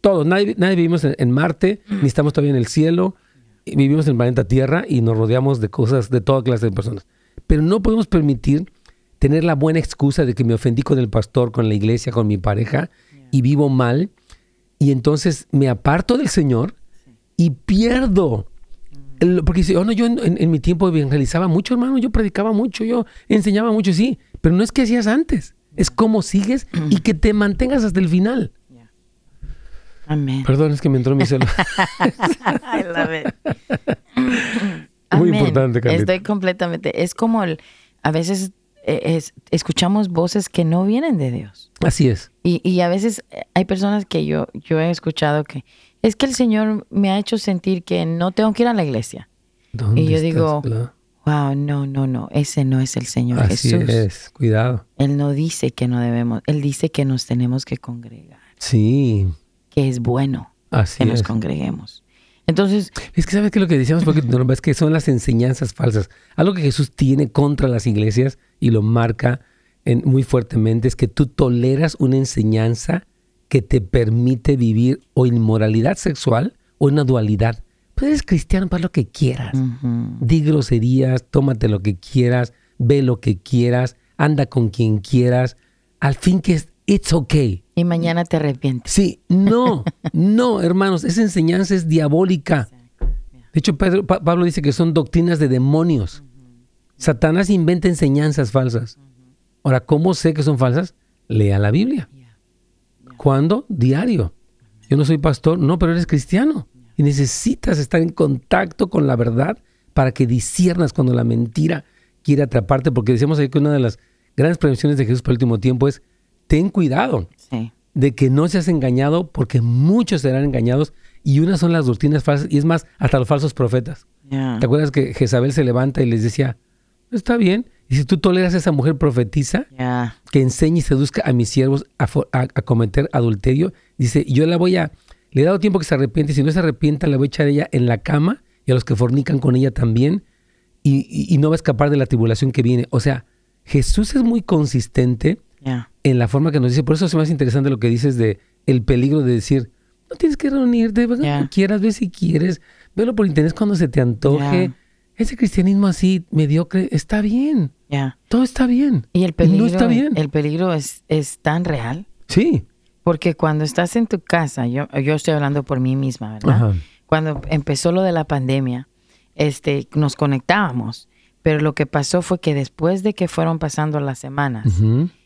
Todos. Nadie, nadie vivimos en, en Marte, ni estamos todavía en el cielo. y Vivimos en el planeta Tierra y nos rodeamos de cosas de toda clase de personas. Pero no podemos permitir tener la buena excusa de que me ofendí con el pastor, con la iglesia, con mi pareja y vivo mal. Y entonces me aparto del Señor y pierdo. El- porque dice, oh, no, yo en, en- en mi tiempo evangelizaba mucho, hermano, yo predicaba mucho, yo enseñaba mucho, sí, pero no es que hacías antes, es cómo sigues y que te mantengas hasta el final. Amén. Perdón, es que me entró mi celular. I love it. Muy Amén. importante, Carlita. Estoy completamente. Es como el, a veces es- escuchamos voces que no vienen de Dios. Así es. Y, y a veces eh, hay personas que yo, yo he escuchado que es que el Señor me ha hecho sentir que no tengo que ir a la iglesia. ¿Dónde Y yo digo? Wow, no, no, no. Ese no es el Señor Así Jesús. es, cuidado. Él no dice que no debemos, Él dice que nos tenemos que congregar, Sí, que es bueno así que nos congreguemos. Entonces, Es que sabes que lo que decíamos porque no, es que son las enseñanzas falsas. Algo que Jesús tiene contra las iglesias y lo marca en- muy fuertemente es que tú toleras una enseñanza que te permite vivir o inmoralidad sexual o una dualidad. Pues eres cristiano para lo que quieras. ujú, Di groserías, tómate lo que quieras, ve lo que quieras, anda con quien quieras. Al fin que es, it's okay. y mañana te arrepientes. Sí, no, no, hermanos, esa enseñanza es diabólica. De hecho, Pedro- Pa- Pablo dice que son doctrinas de demonios. Satanás inventa enseñanzas falsas. Ahora, ¿cómo sé que son falsas? Lea la Biblia. ¿Cuándo? Diario. Yo no soy pastor, no, pero eres cristiano. Y necesitas estar en contacto con la verdad para que disiernas cuando la mentira quiere atraparte, porque decíamos ahí que una de las grandes prevenciones de Jesús para el último tiempo es, ten cuidado Sí. de que no seas engañado, porque muchos serán engañados y unas son las doctrinas falsas y es más, hasta los falsos profetas. ¿Te acuerdas que Jezabel se levanta y les decía, está bien, y si tú toleras a esa mujer profetiza que enseñe y seduzca a mis siervos a, fo- a- a cometer adulterio, dice, yo la voy a, le he dado tiempo que se arrepiente, si no se arrepienta, la voy a echar a ella en la cama y a los que fornican con ella también, y, no va a escapar de la tribulación que viene. O sea, Jesús es muy consistente en la forma que nos dice. Por eso es más interesante lo que dices de el peligro de decir, no tienes que reunirte, ve yeah. quieras, ve si quieres, velo por internet cuando se te antoje. Ese cristianismo así mediocre está bien. Todo está bien. Y el peligro, está bien. El peligro es, es tan real. Sí. Porque cuando estás en tu casa, yo, yo estoy hablando por mí misma, ¿verdad? Cuando empezó lo de la pandemia, este, nos conectábamos. Pero lo que pasó fue que después de que fueron pasando las semanas,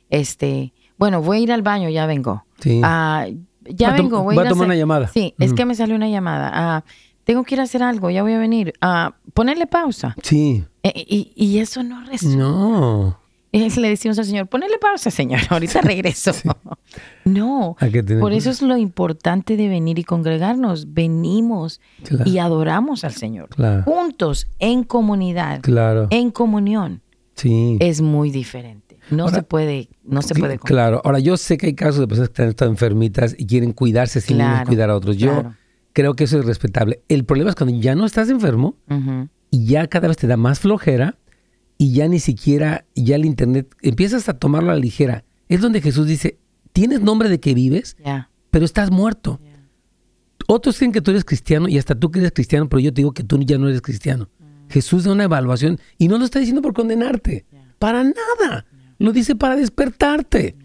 este, bueno, voy a ir al baño, ya vengo. Sí. Ah, ya vengo, voy a, ir a tomar una llamada. Sí, es que me salió una llamada. Tengo que ir a hacer algo, ya voy a venir. Ah, ponerle pausa. Sí. E, y, y, eso no resulta. No. Le decimos al Señor, ponele pausa, Señor, ahorita regreso. No, por eso es lo importante de venir y congregarnos. Venimos y adoramos al Señor. Juntos, en comunidad, claro. en comunión. Sí. Es muy diferente. No se puede, no se puede. Claro. Ahora, yo sé que hay casos de personas que están enfermitas y quieren cuidarse sin cuidar a otros. Yo creo que eso es respetable. El problema es cuando ya no estás enfermo y ya cada vez te da más flojera y ya ni siquiera, ya el Internet, empiezas a tomarlo a la ligera. Es donde Jesús dice, tienes nombre de que vives, pero estás muerto. Otros creen que tú eres cristiano y hasta tú que eres cristiano, pero yo te digo que tú ya no eres cristiano. Mm. Jesús da una evaluación y no lo está diciendo por condenarte, para nada. Lo dice para despertarte,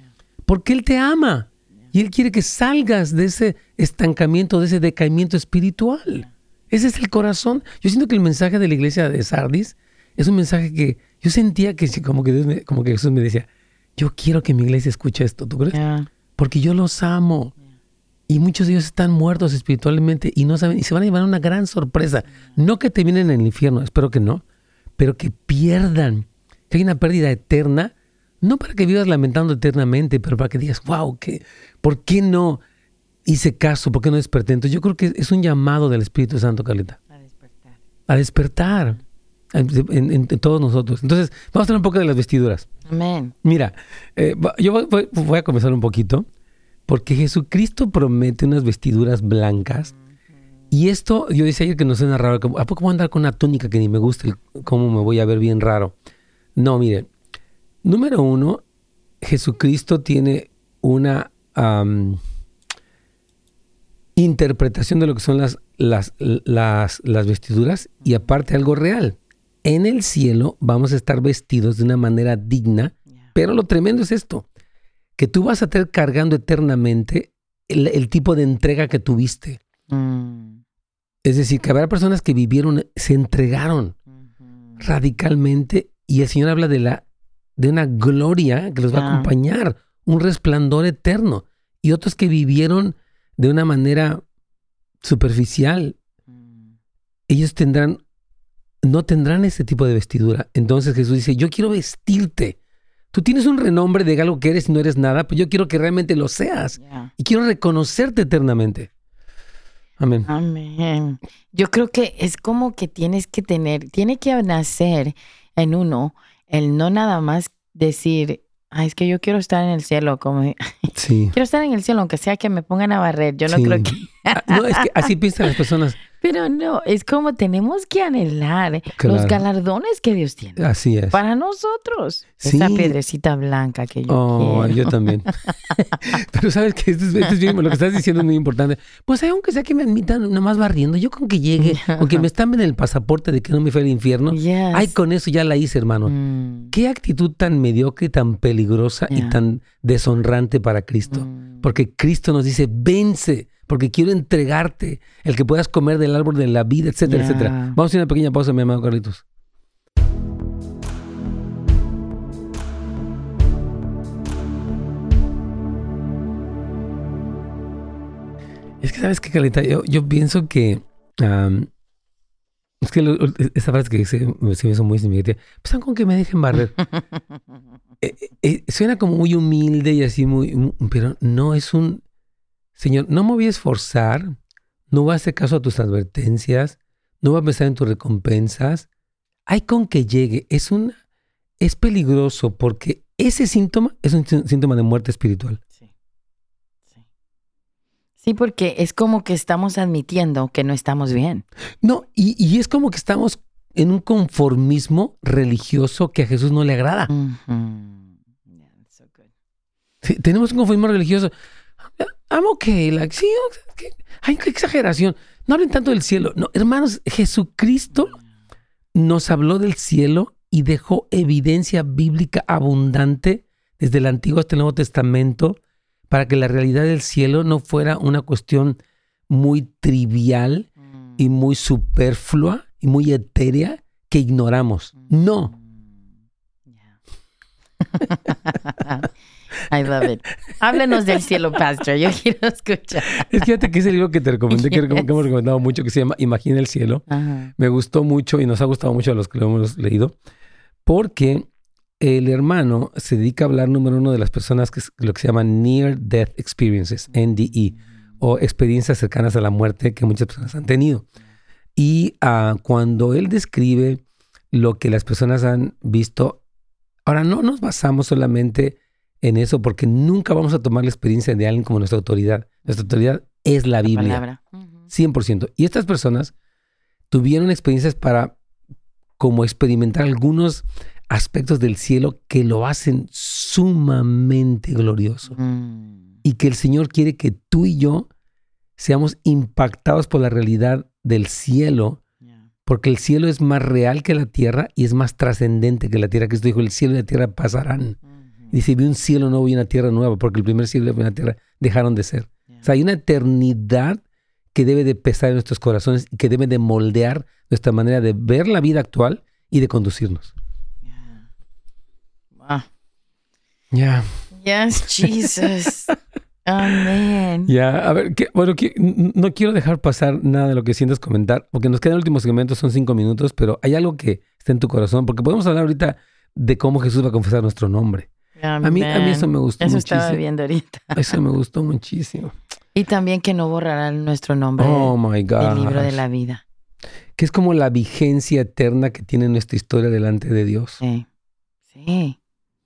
porque Él te ama y Él quiere que salgas de ese estancamiento, de ese decaimiento espiritual. Ese es el corazón. Yo siento que el mensaje de la iglesia de Sardis es un mensaje que yo sentía que como que, Dios como que Jesús me decía, yo quiero que mi iglesia escuche esto, ¿tú crees? Porque yo los amo. Y muchos de ellos están muertos espiritualmente y no saben, y se van a llevar una gran sorpresa. No que te vienen en el infierno, espero que no, pero que pierdan, que hay una pérdida eterna, no para que vivas lamentando eternamente, pero para que digas, wow, ¿qué, ¿por qué no hice caso? ¿Por qué no desperté? Entonces yo creo que es un llamado del Espíritu Santo, Carlita. A despertar. A despertar en, todos nosotros. Entonces, vamos a hablar un poco de las vestiduras. Amén. Mira, eh, yo voy, a comenzar un poquito, porque Jesucristo promete unas vestiduras blancas. Y esto, yo decía ayer que no suena raro, ¿a poco voy a andar con una túnica que ni me gusta, cómo me voy a ver bien raro? No, mire, número uno, Jesucristo tiene una interpretación de lo que son las, las, las, las vestiduras y aparte algo real en el cielo vamos a estar vestidos de una manera digna, pero lo tremendo es esto, que tú vas a estar cargando eternamente el, tipo de entrega que tuviste. Mm. Es decir, que habrá personas que vivieron, se entregaron radicalmente y el Señor habla de, la, de una gloria que los va a acompañar, un resplandor eterno. Y otros que vivieron de una manera superficial, mm. ellos tendrán no tendrán ese tipo de vestidura. Entonces Jesús dice, yo quiero vestirte. Tú tienes un renombre de algo que eres y no eres nada, pero yo quiero que realmente lo seas. Y quiero reconocerte eternamente. Amén. Amén. Yo creo que es como que tienes que tener, tiene que nacer en uno el no nada más decir, Ay, es que yo quiero estar en el cielo, como sí. quiero estar en el cielo, aunque sea que me pongan a barrer. Yo no creo que. Ah, no, es que así piensan las personas. Pero no, es como tenemos que anhelar los galardones que Dios tiene. Así es. Para nosotros. Esa piedrecita blanca que yo oh, yo también. Pero sabes que esto es, bien, lo que estás diciendo es muy importante. Pues aunque sea que me admitan nada más barriendo, yo con que llegue, aunque me están en el pasaporte de que no me fue al infierno, ay, con eso ya la hice, hermano. Mm. Qué actitud tan mediocre, tan peligrosa y tan deshonrante para Cristo. Mm. Porque Cristo nos dice, vence porque quiero entregarte el que puedas comer del árbol de la vida, etcétera, etcétera. Vamos a hacer una pequeña pausa, mi amado Carlitos. Es que, ¿sabes qué, Carlita? Yo, yo pienso que... es que esa frase que se, me hizo muy significativa. Pues con que me dejen barrer. Eh, eh, eh, suena como muy humilde y así muy... Pero no es un Señor, no me voy a esforzar, no voy a hacer caso a tus advertencias, no voy a pensar en tus recompensas. Hay con que llegue. Es, un, es peligroso porque ese síntoma es un síntoma de muerte espiritual. Sí. sí. Sí, porque es como que estamos admitiendo que no estamos bien. No, y, y es como que estamos en un conformismo religioso que a Jesús no le agrada. Ujú. Yeah, that's so good. Sí, tenemos un conformismo religioso. I'm okay, like, sí, ¿qué? ay, qué exageración. No hablen tanto del cielo. No, hermanos, Jesucristo nos habló del cielo y dejó evidencia bíblica abundante desde el Antiguo hasta el Nuevo Testamento para que la realidad del cielo no fuera una cuestión muy trivial y muy superflua y muy etérea que ignoramos. No. I love it. Háblenos del cielo, Pastor. Yo quiero escuchar. Es que fíjate que ese libro que te recomendé, que, recom- que hemos recomendado mucho, que se llama Imagina el cielo, Ajá. me gustó mucho y nos ha gustado mucho a los que lo hemos leído, porque el hermano se dedica a hablar, número uno, de las personas que es lo que se llaman Near Death Experiences, NDE, o experiencias cercanas a la muerte que muchas personas han tenido. Y ah, cuando él describe lo que las personas han visto, ahora no nos basamos solamente en eso, porque nunca vamos a tomar la experiencia de alguien como nuestra autoridad. Nuestra autoridad es la Biblia. Palabra. Ujú. 100%. Y estas personas tuvieron experiencias para como experimentar algunos aspectos del cielo que lo hacen sumamente glorioso. Mm. Y que el Señor quiere que tú y yo seamos impactados por la realidad del cielo. Porque el cielo es más real que la tierra y es más trascendente que la tierra. Cristo dijo, el cielo y la tierra pasarán. Dice, vi un cielo nuevo y una tierra nueva, porque el primer cielo y una tierra dejaron de ser. Yeah. O sea, hay una eternidad que debe de pesar en nuestros corazones y que debe de moldear nuestra manera de ver la vida actual y de conducirnos. Yeah. Wow. Yes, Jesus. Amén. ya. A ver, ¿qué- bueno, ¿qué- n- no quiero dejar pasar nada de lo que sientes comentar, porque nos queda el último segmento, son cinco minutos, pero hay algo que está en tu corazón, porque podemos hablar ahorita de cómo Jesús va a confesar nuestro nombre. A mí, a mí eso me gustó Eso estaba muchísimo. viendo ahorita. Eso me gustó muchísimo. Y también que no borrará nuestro nombre Oh my God. del libro de la vida. Que es como la vigencia eterna que tiene nuestra historia delante de Dios. Sí. Sí.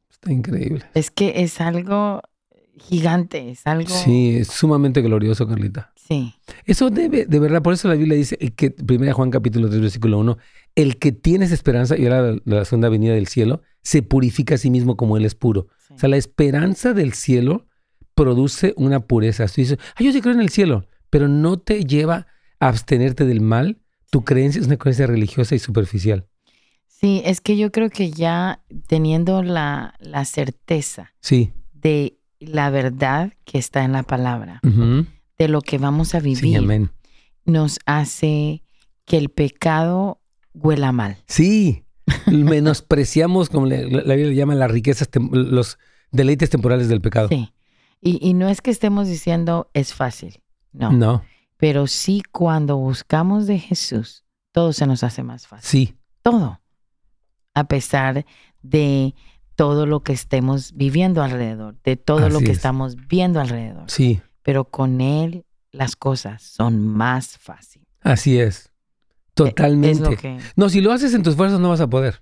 Está increíble. Es que es algo gigante, es algo. Sí, es sumamente glorioso, Carlita. Sí. Eso debe, de verdad, por eso la Biblia dice, el que, 1 Juan capítulo 3, versículo 1, el que tiene esa esperanza y ahora la, la segunda venida del cielo, se purifica a sí mismo como él es puro. sí. O sea, la esperanza del cielo produce una pureza. Tú dices, ah, yo sí creo en el cielo, pero no te lleva a abstenerte del mal. Tu creencia es una creencia religiosa y superficial. Sí, es que yo creo que ya teniendo la, la certeza Sí. de la verdad que está en la palabra, de lo que vamos a Sí, vivir, amén. nos hace que el pecado huela mal. Sí, menospreciamos, como la Biblia le llama, las riquezas, los deleites temporales del pecado. Sí. Y, y no es que estemos diciendo es fácil, no. No, Pero sí cuando buscamos de Jesús, todo se nos hace más fácil. sí, Todo. A pesar de todo lo que estemos viviendo alrededor, de todo lo que es. estamos viendo alrededor. sí, Pero con Él las cosas son más fáciles. así es. Totalmente. Es lo que... No, si lo haces en tus fuerzas no vas a poder.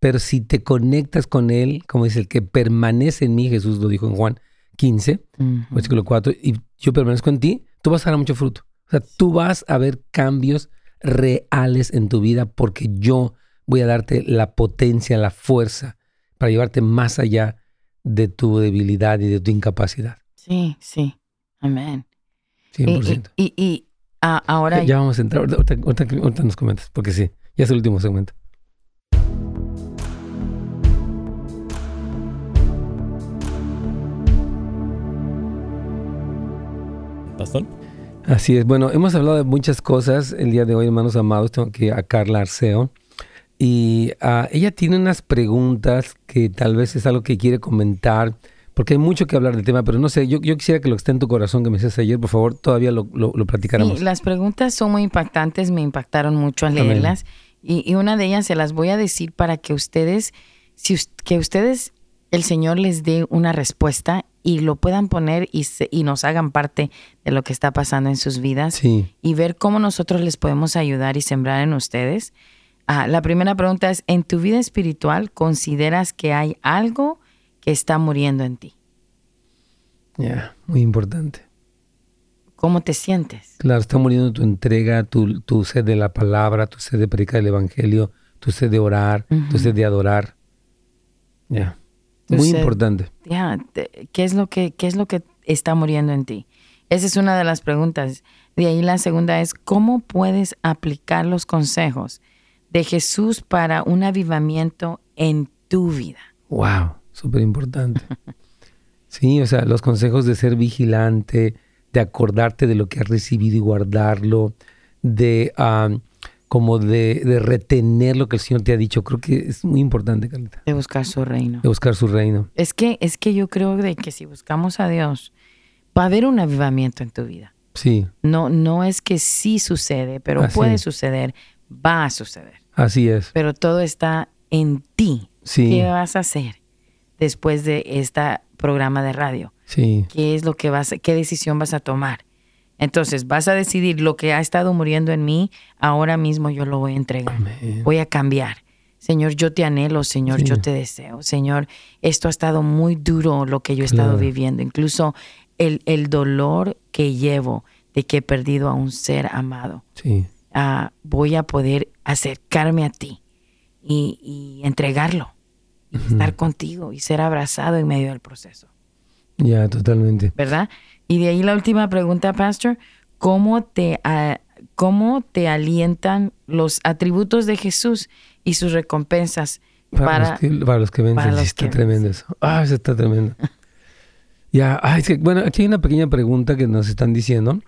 Pero si te conectas con Él, como dice, el que permanece en mí, Jesús lo dijo en Juan 15, Ujú. versículo 4, y yo permanezco en ti, tú vas a dar mucho fruto. O sea, tú vas a ver cambios reales en tu vida porque yo voy a darte la potencia, la fuerza para llevarte más allá de tu debilidad y de tu incapacidad. Sí, sí. Amén. Y, 100%. y- y- y, ah, ahora ya, ya vamos a entrar. Ahorita, ahorita- ahorita- ahorita nos comentas, porque sí, ya es el último segmento. Pastor. Así es. Bueno, hemos hablado de muchas cosas el día de hoy, hermanos amados. Tengo aquí a Carla Arceo. Y ah, ella tiene unas preguntas que tal vez es algo que quiere comentar, porque hay mucho que hablar del tema, pero no sé, yo, yo quisiera que lo que está en tu corazón que me decías ayer, por favor, todavía lo, lo, lo platicáramos. Sí, las preguntas son muy impactantes, me impactaron mucho al leerlas. Y, y una de ellas se las voy a decir para que ustedes, si que ustedes, el Señor les dé una respuesta y lo puedan poner y, se- y nos hagan parte de lo que está pasando en sus vidas Sí, y ver cómo nosotros les podemos ayudar y sembrar en ustedes. Ah, la primera pregunta es, ¿en tu vida espiritual consideras que hay algo que está muriendo en ti? ya, muy importante. cómo te sientes. Claro, está muriendo tu entrega, tu, tu sed de la palabra, tu sed de predicar el evangelio, tu sed de orar, tu sed de adorar. Ya. Muy importante. Ya, ¿qué es lo que qué es lo que está muriendo en ti? Esa es una de las preguntas. De ahí la segunda es cómo puedes aplicar los consejos de Jesús para un avivamiento en tu vida. Wow, súper importante. sí, o sea, los consejos de ser vigilante, de acordarte de lo que has recibido y guardarlo, de como de, retener lo que el Señor te ha dicho. Creo que es muy importante, Carlita. De buscar su reino. De buscar su reino. Es que, es que yo creo de que si buscamos a Dios, va a haber un avivamiento en tu vida. Sí. No, no es que sí sucede, pero puede suceder, va a suceder. Así es. Pero todo está en ti. Sí. ¿Qué vas a hacer después de este programa de radio? Sí. ¿Qué es lo que vas, qué decisión vas a tomar? Entonces vas a decidir lo que ha estado muriendo en mí, ahora mismo yo lo voy a entregar. Voy a cambiar. Señor, yo te anhelo, Señor, yo te deseo. Señor, esto ha estado muy duro lo que yo he estado viviendo. Incluso el, el, dolor que llevo de que he perdido a un ser amado. Sí. Voy a poder acercarme a ti y, entregarlo. Y estar contigo y ser abrazado en medio del proceso. Ya, totalmente. ¿Verdad? Y de ahí la última pregunta, Pastor, ¿cómo te, cómo te alientan los atributos de Jesús y sus recompensas para, los, que, para los que vencen? está tremendo eso. Ah, eso está tremendo. ya, bueno, aquí hay una pequeña pregunta que nos están diciendo.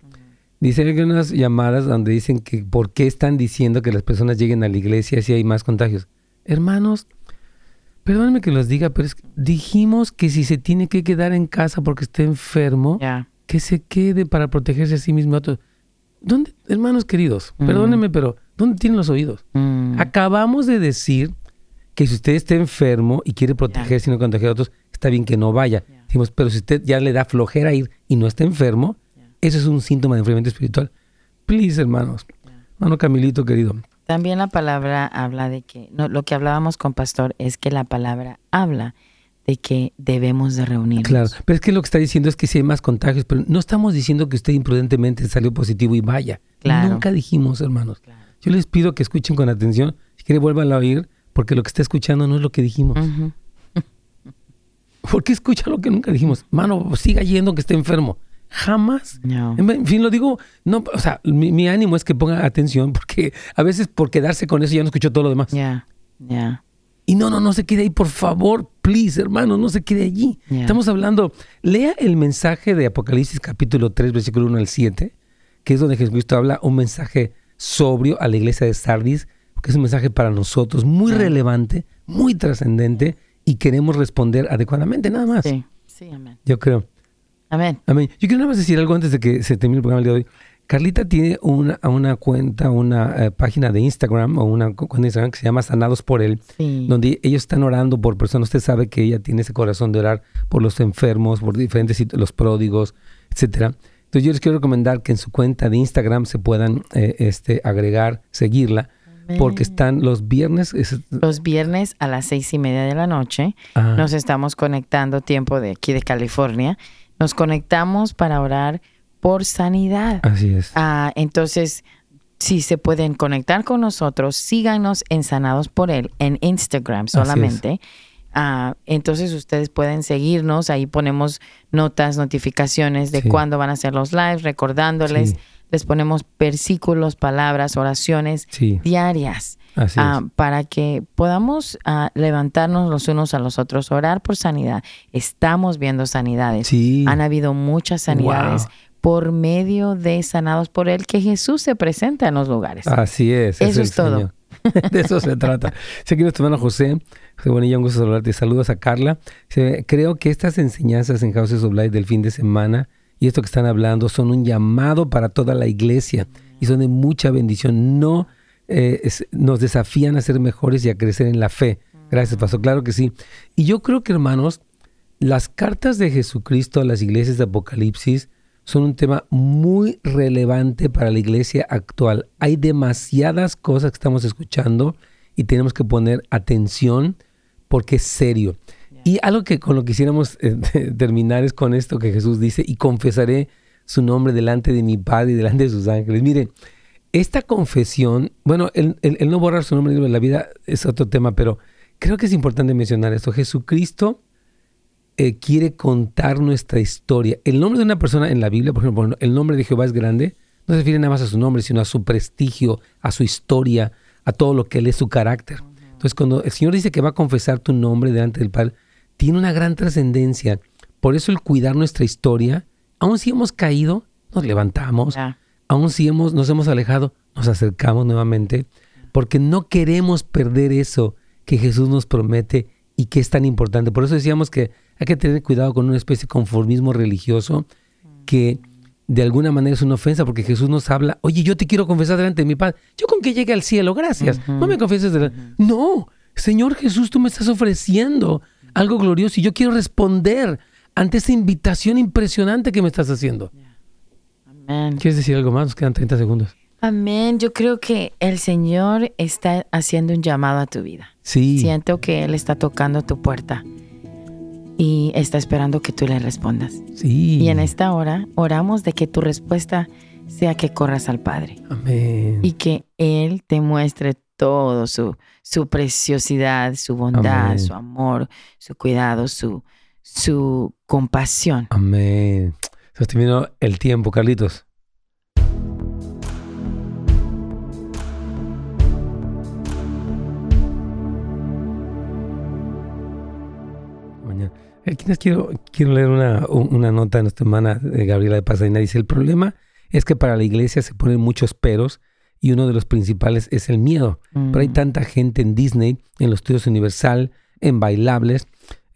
Dice que hay unas llamadas donde dicen que por qué están diciendo que las personas lleguen a la iglesia si hay más contagios. Hermanos, Perdónenme que los diga, pero es que dijimos que si se tiene que quedar en casa porque está enfermo, que se quede para protegerse a sí mismo. ¿Dónde, hermanos queridos? Mm. Perdónenme, pero ¿dónde tienen los oídos? Mm. Acabamos de decir que si usted está enfermo y quiere protegerse y no contagiar a otros, está bien que no vaya. Dijimos, pero si usted ya le da flojera ir y no está enfermo, eso es un síntoma de enfriamiento espiritual. Please, hermanos. Hermano Camilito, querido, también la palabra habla de que, no, lo que hablábamos con Pastor es que la palabra habla de que debemos de reunirnos. Claro, pero es que lo que está diciendo es que si hay más contagios, pero no estamos diciendo que usted imprudentemente salió positivo y vaya. Nunca dijimos, hermanos. Yo les pido que escuchen con atención, si quiere vuelvan a oír, porque lo que está escuchando no es lo que dijimos. ¿Por qué escucha lo que nunca dijimos? Mano, siga yendo que esté enfermo. Jamás. En fin, lo digo, no, o sea, mi, ánimo es que ponga atención porque a veces por quedarse con eso ya no escucho todo lo demás. Ya, ya. Y no, no, no se quede ahí, por favor, please, hermano, no se quede allí. Estamos hablando, lea el mensaje de Apocalipsis capítulo 3, versículo 1 al 7, que es donde Jesucristo habla un mensaje sobrio a la iglesia de Sardis, que es un mensaje para nosotros muy relevante, muy trascendente y queremos responder adecuadamente, nada más. Sí, sí, amén. Yo creo. Amén. Amén. Yo quiero nada más decir algo antes de que se termine el programa el día de hoy. Carlita tiene una, una cuenta, una eh, página de Instagram o una cuenta de Instagram que se llama Sanados por Él, donde ellos están orando por personas. Usted sabe que ella tiene ese corazón de orar por los enfermos, por diferentes los pródigos, etcétera. Entonces yo les quiero recomendar que en su cuenta de Instagram se puedan eh, este, agregar, seguirla, porque están los viernes. los viernes a las seis y media de la noche. Ah. Nos estamos conectando tiempo de aquí de California nos conectamos para orar por sanidad. Así es. Ah, entonces, si se pueden conectar con nosotros, síganos en Sanados por Él en Instagram solamente. Ah, entonces ustedes pueden seguirnos, ahí ponemos notas, notificaciones de cuándo van a ser los lives, recordándoles, les ponemos versículos, palabras, oraciones diarias. Ah, para que podamos ah, levantarnos los unos a los otros, orar por sanidad. Estamos viendo sanidades. Han habido muchas sanidades. por medio de sanados por Él, que Jesús se presenta en los lugares. Así es. Eso es, todo. de eso se trata. Sé que nuestro hermano José, José Bonilla, un gusto saludarte. Saludos a Carla. Creo que estas enseñanzas en Houses of Life del fin de semana y esto que están hablando son un llamado para toda la iglesia y son de mucha bendición. No eh, nos desafían a ser mejores y a crecer en la fe. Gracias, Pastor. Claro que sí. Y yo creo que, hermanos, las cartas de Jesucristo a las iglesias de Apocalipsis son un tema muy relevante para la iglesia actual. Hay demasiadas cosas que estamos escuchando y tenemos que poner atención porque es serio. Y algo que con lo que quisiéramos eh, terminar es con esto que Jesús dice, y confesaré su nombre delante de mi Padre y delante de sus ángeles. Miren, esta confesión, bueno, el, no borrar su nombre en la vida es otro tema, pero creo que es importante mencionar esto. Jesucristo eh, quiere contar nuestra historia. El nombre de una persona en la Biblia, por ejemplo, el nombre de Jehová es grande, no se refiere nada más a su nombre, sino a su prestigio, a su historia, a todo lo que él es, su carácter. Entonces, cuando el Señor dice que va a confesar tu nombre delante del Padre, tiene una gran trascendencia. Por eso el cuidar nuestra historia, aun si hemos caído, nos levantamos, aun si hemos, nos hemos alejado, nos acercamos nuevamente, porque no queremos perder eso que Jesús nos promete y que es tan importante. Por eso decíamos que hay que tener cuidado con una especie de conformismo religioso que de alguna manera es una ofensa porque Jesús nos habla, oye, yo te quiero confesar delante de mi Padre. Yo con que llegue al cielo, gracias. No me confieses delante. No, Señor Jesús, tú me estás ofreciendo algo glorioso y yo quiero responder ante esta invitación impresionante que me estás haciendo. Amén. ¿Quieres decir algo más? Nos quedan 30 segundos. Amén. Yo creo que el Señor está haciendo un llamado a tu vida. Sí. Siento que Él está tocando tu puerta y está esperando que tú le respondas. Sí. Y en esta hora oramos de que tu respuesta sea que corras al Padre. Amén. Y que Él te muestre todo su, su preciosidad, su bondad, su amor, su cuidado, su, su compasión. Amén. Se terminó el tiempo, Carlitos. Aquí quiero, quiero leer una, una nota en esta semana de Gabriela de Pasadena. Dice, el problema es que para la iglesia se ponen muchos peros y uno de los principales es el miedo. Pero hay mm. tanta gente en Disney, en los estudios Universal, en bailables.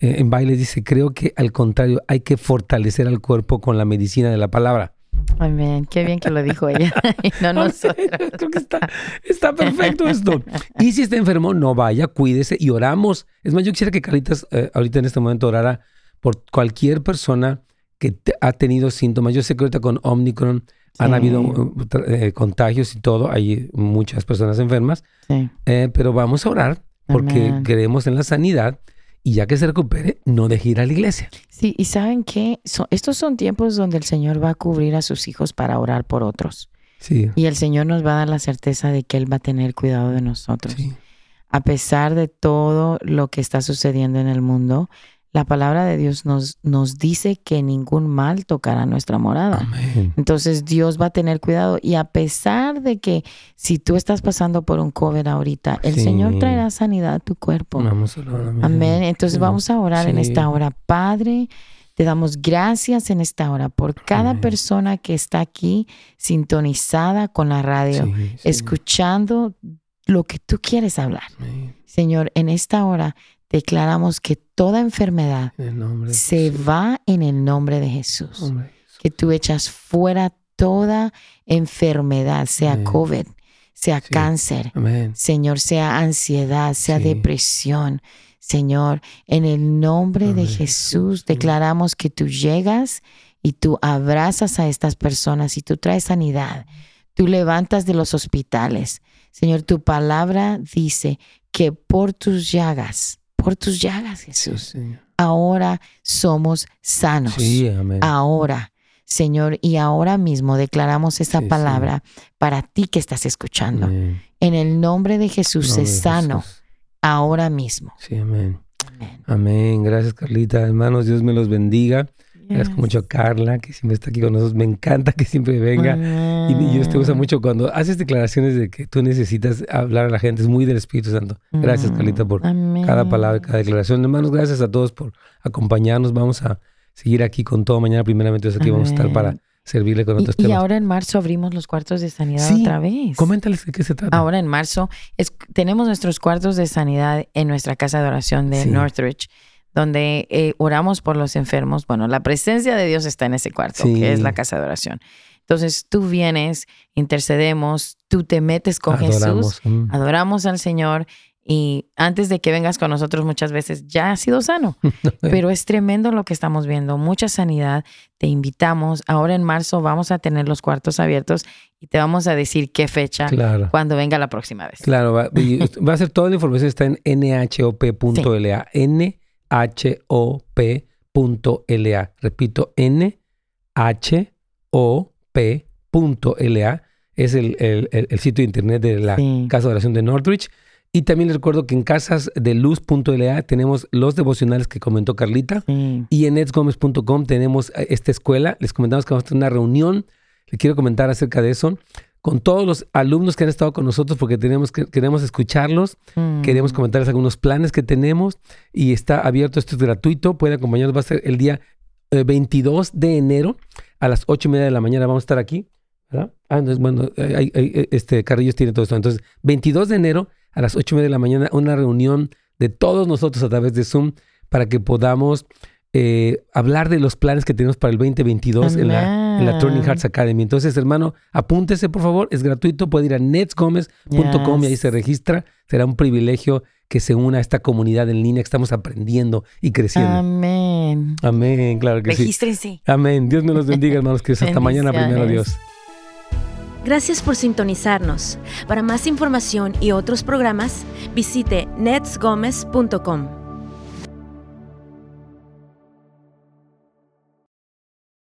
Eh, en bailes dice, creo que al contrario, hay que fortalecer al cuerpo con la medicina de la palabra. Amén. Qué bien que lo dijo ella. no nosotros. Creo que está, está, perfecto esto. Y si está enfermo, no vaya, cuídese y oramos. Es más, yo quisiera que Caritas eh, ahorita en este momento orara por cualquier persona que ha tenido síntomas. Yo sé que ahorita con Omicron han habido eh, contagios y todo. Hay muchas personas enfermas. Sí. Eh, pero vamos a orar porque creemos en la sanidad y ya que se recupere, no deje ir a la iglesia. Sí, y saben que estos son tiempos donde el Señor va a cubrir a sus hijos para orar por otros. Sí. Y el Señor nos va a dar la certeza de que Él va a tener cuidado de nosotros. Sí. A pesar de todo lo que está sucediendo en el mundo, la palabra de Dios nos, nos dice que ningún mal tocará nuestra morada. Entonces Dios va a tener cuidado y a pesar de que si tú estás pasando por un COVID ahorita, el Señor traerá sanidad a tu cuerpo. Vamos a amén. Entonces vamos a orar en esta hora. Padre, te damos gracias en esta hora por cada persona que está aquí sintonizada con la radio, escuchando lo que tú quieres hablar. Señor, en esta hora declaramos que toda enfermedad se va en el nombre de Jesús. Que tú echas fuera toda enfermedad, sea COVID, sea cáncer, Señor, sea ansiedad, sea depresión. Señor, en el nombre de Jesús declaramos que tú llegas y tú abrazas a estas personas y tú traes sanidad. Tú levantas de los hospitales. Señor, tu palabra dice que por tus llagas por tus llagas, Jesús. ahora somos sanos. Ahora, Señor, y ahora mismo declaramos esa palabra para ti que estás escuchando. En el nombre de Jesús es sano ahora mismo. Sí, amén. amén. Gracias, Carlita. Hermanos, Dios me los bendiga. Gracias mucho a Carla, que siempre está aquí con nosotros. Me encanta que siempre venga. Y Dios te usa mucho cuando haces declaraciones de que tú necesitas hablar a la gente. Es muy del Espíritu Santo. Gracias, mm. Carlita, por cada palabra, cada declaración. Hermanos, gracias a todos por acompañarnos. Vamos a seguir aquí con todo. Mañana, primeramente, aquí vamos a estar para servirle con otros y, temas. Y ahora en marzo abrimos los cuartos de sanidad otra vez. Coméntales de qué se trata. Ahora en marzo tenemos nuestros cuartos de sanidad en nuestra casa de oración de Northridge donde eh, oramos por los enfermos. Bueno, la presencia de Dios está en ese cuarto, que es la casa de oración. Entonces tú vienes, intercedemos, tú te metes con Jesús, mm. adoramos al Señor y antes de que vengas con nosotros muchas veces ya has sido sano. Pero es tremendo lo que estamos viendo, mucha sanidad. Te invitamos. Ahora en marzo vamos a tener los cuartos abiertos y te vamos a decir qué fecha cuando venga la próxima vez. Claro, va, a ser toda la información está en nhop.la. N H-O-P.la. Repito, N-H-O-P.la. es el, el, sitio de internet de la Casa de Oración de Northridge. Y también les recuerdo que en casasdeluz.la tenemos los devocionales que comentó Carlita. Y en edsgomez.com tenemos eh, esta escuela. Les comentamos que vamos a tener una reunión. Le quiero comentar acerca de eso. Con todos los alumnos que han estado con nosotros porque tenemos que, queremos escucharlos. Mm. Queremos comentarles algunos planes que tenemos. Y está abierto, esto es gratuito. Pueden acompañarnos. Va a ser el día 22 eh, de enero a las 8 y media de la mañana. Vamos a estar aquí. ¿verdad? Ah, entonces, bueno, este Carrillos tiene todo esto. Entonces, 22 de enero a las ocho y media de la mañana una reunión de todos nosotros a través de Zoom para que podamos eh, hablar de los planes que tenemos para el 2022 en la, en la, Turning Hearts Academy. Entonces, hermano, apúntese por favor, es gratuito, puede ir a netsgomez.com y ahí se registra. Será un privilegio que se una a esta comunidad en línea que estamos aprendiendo y creciendo. Amén. Amén, claro que sí. Amén. Dios me los bendiga, hermanos, que hasta mañana primero, Dios. Gracias por sintonizarnos. Para más información y otros programas, visite netsgomez.com.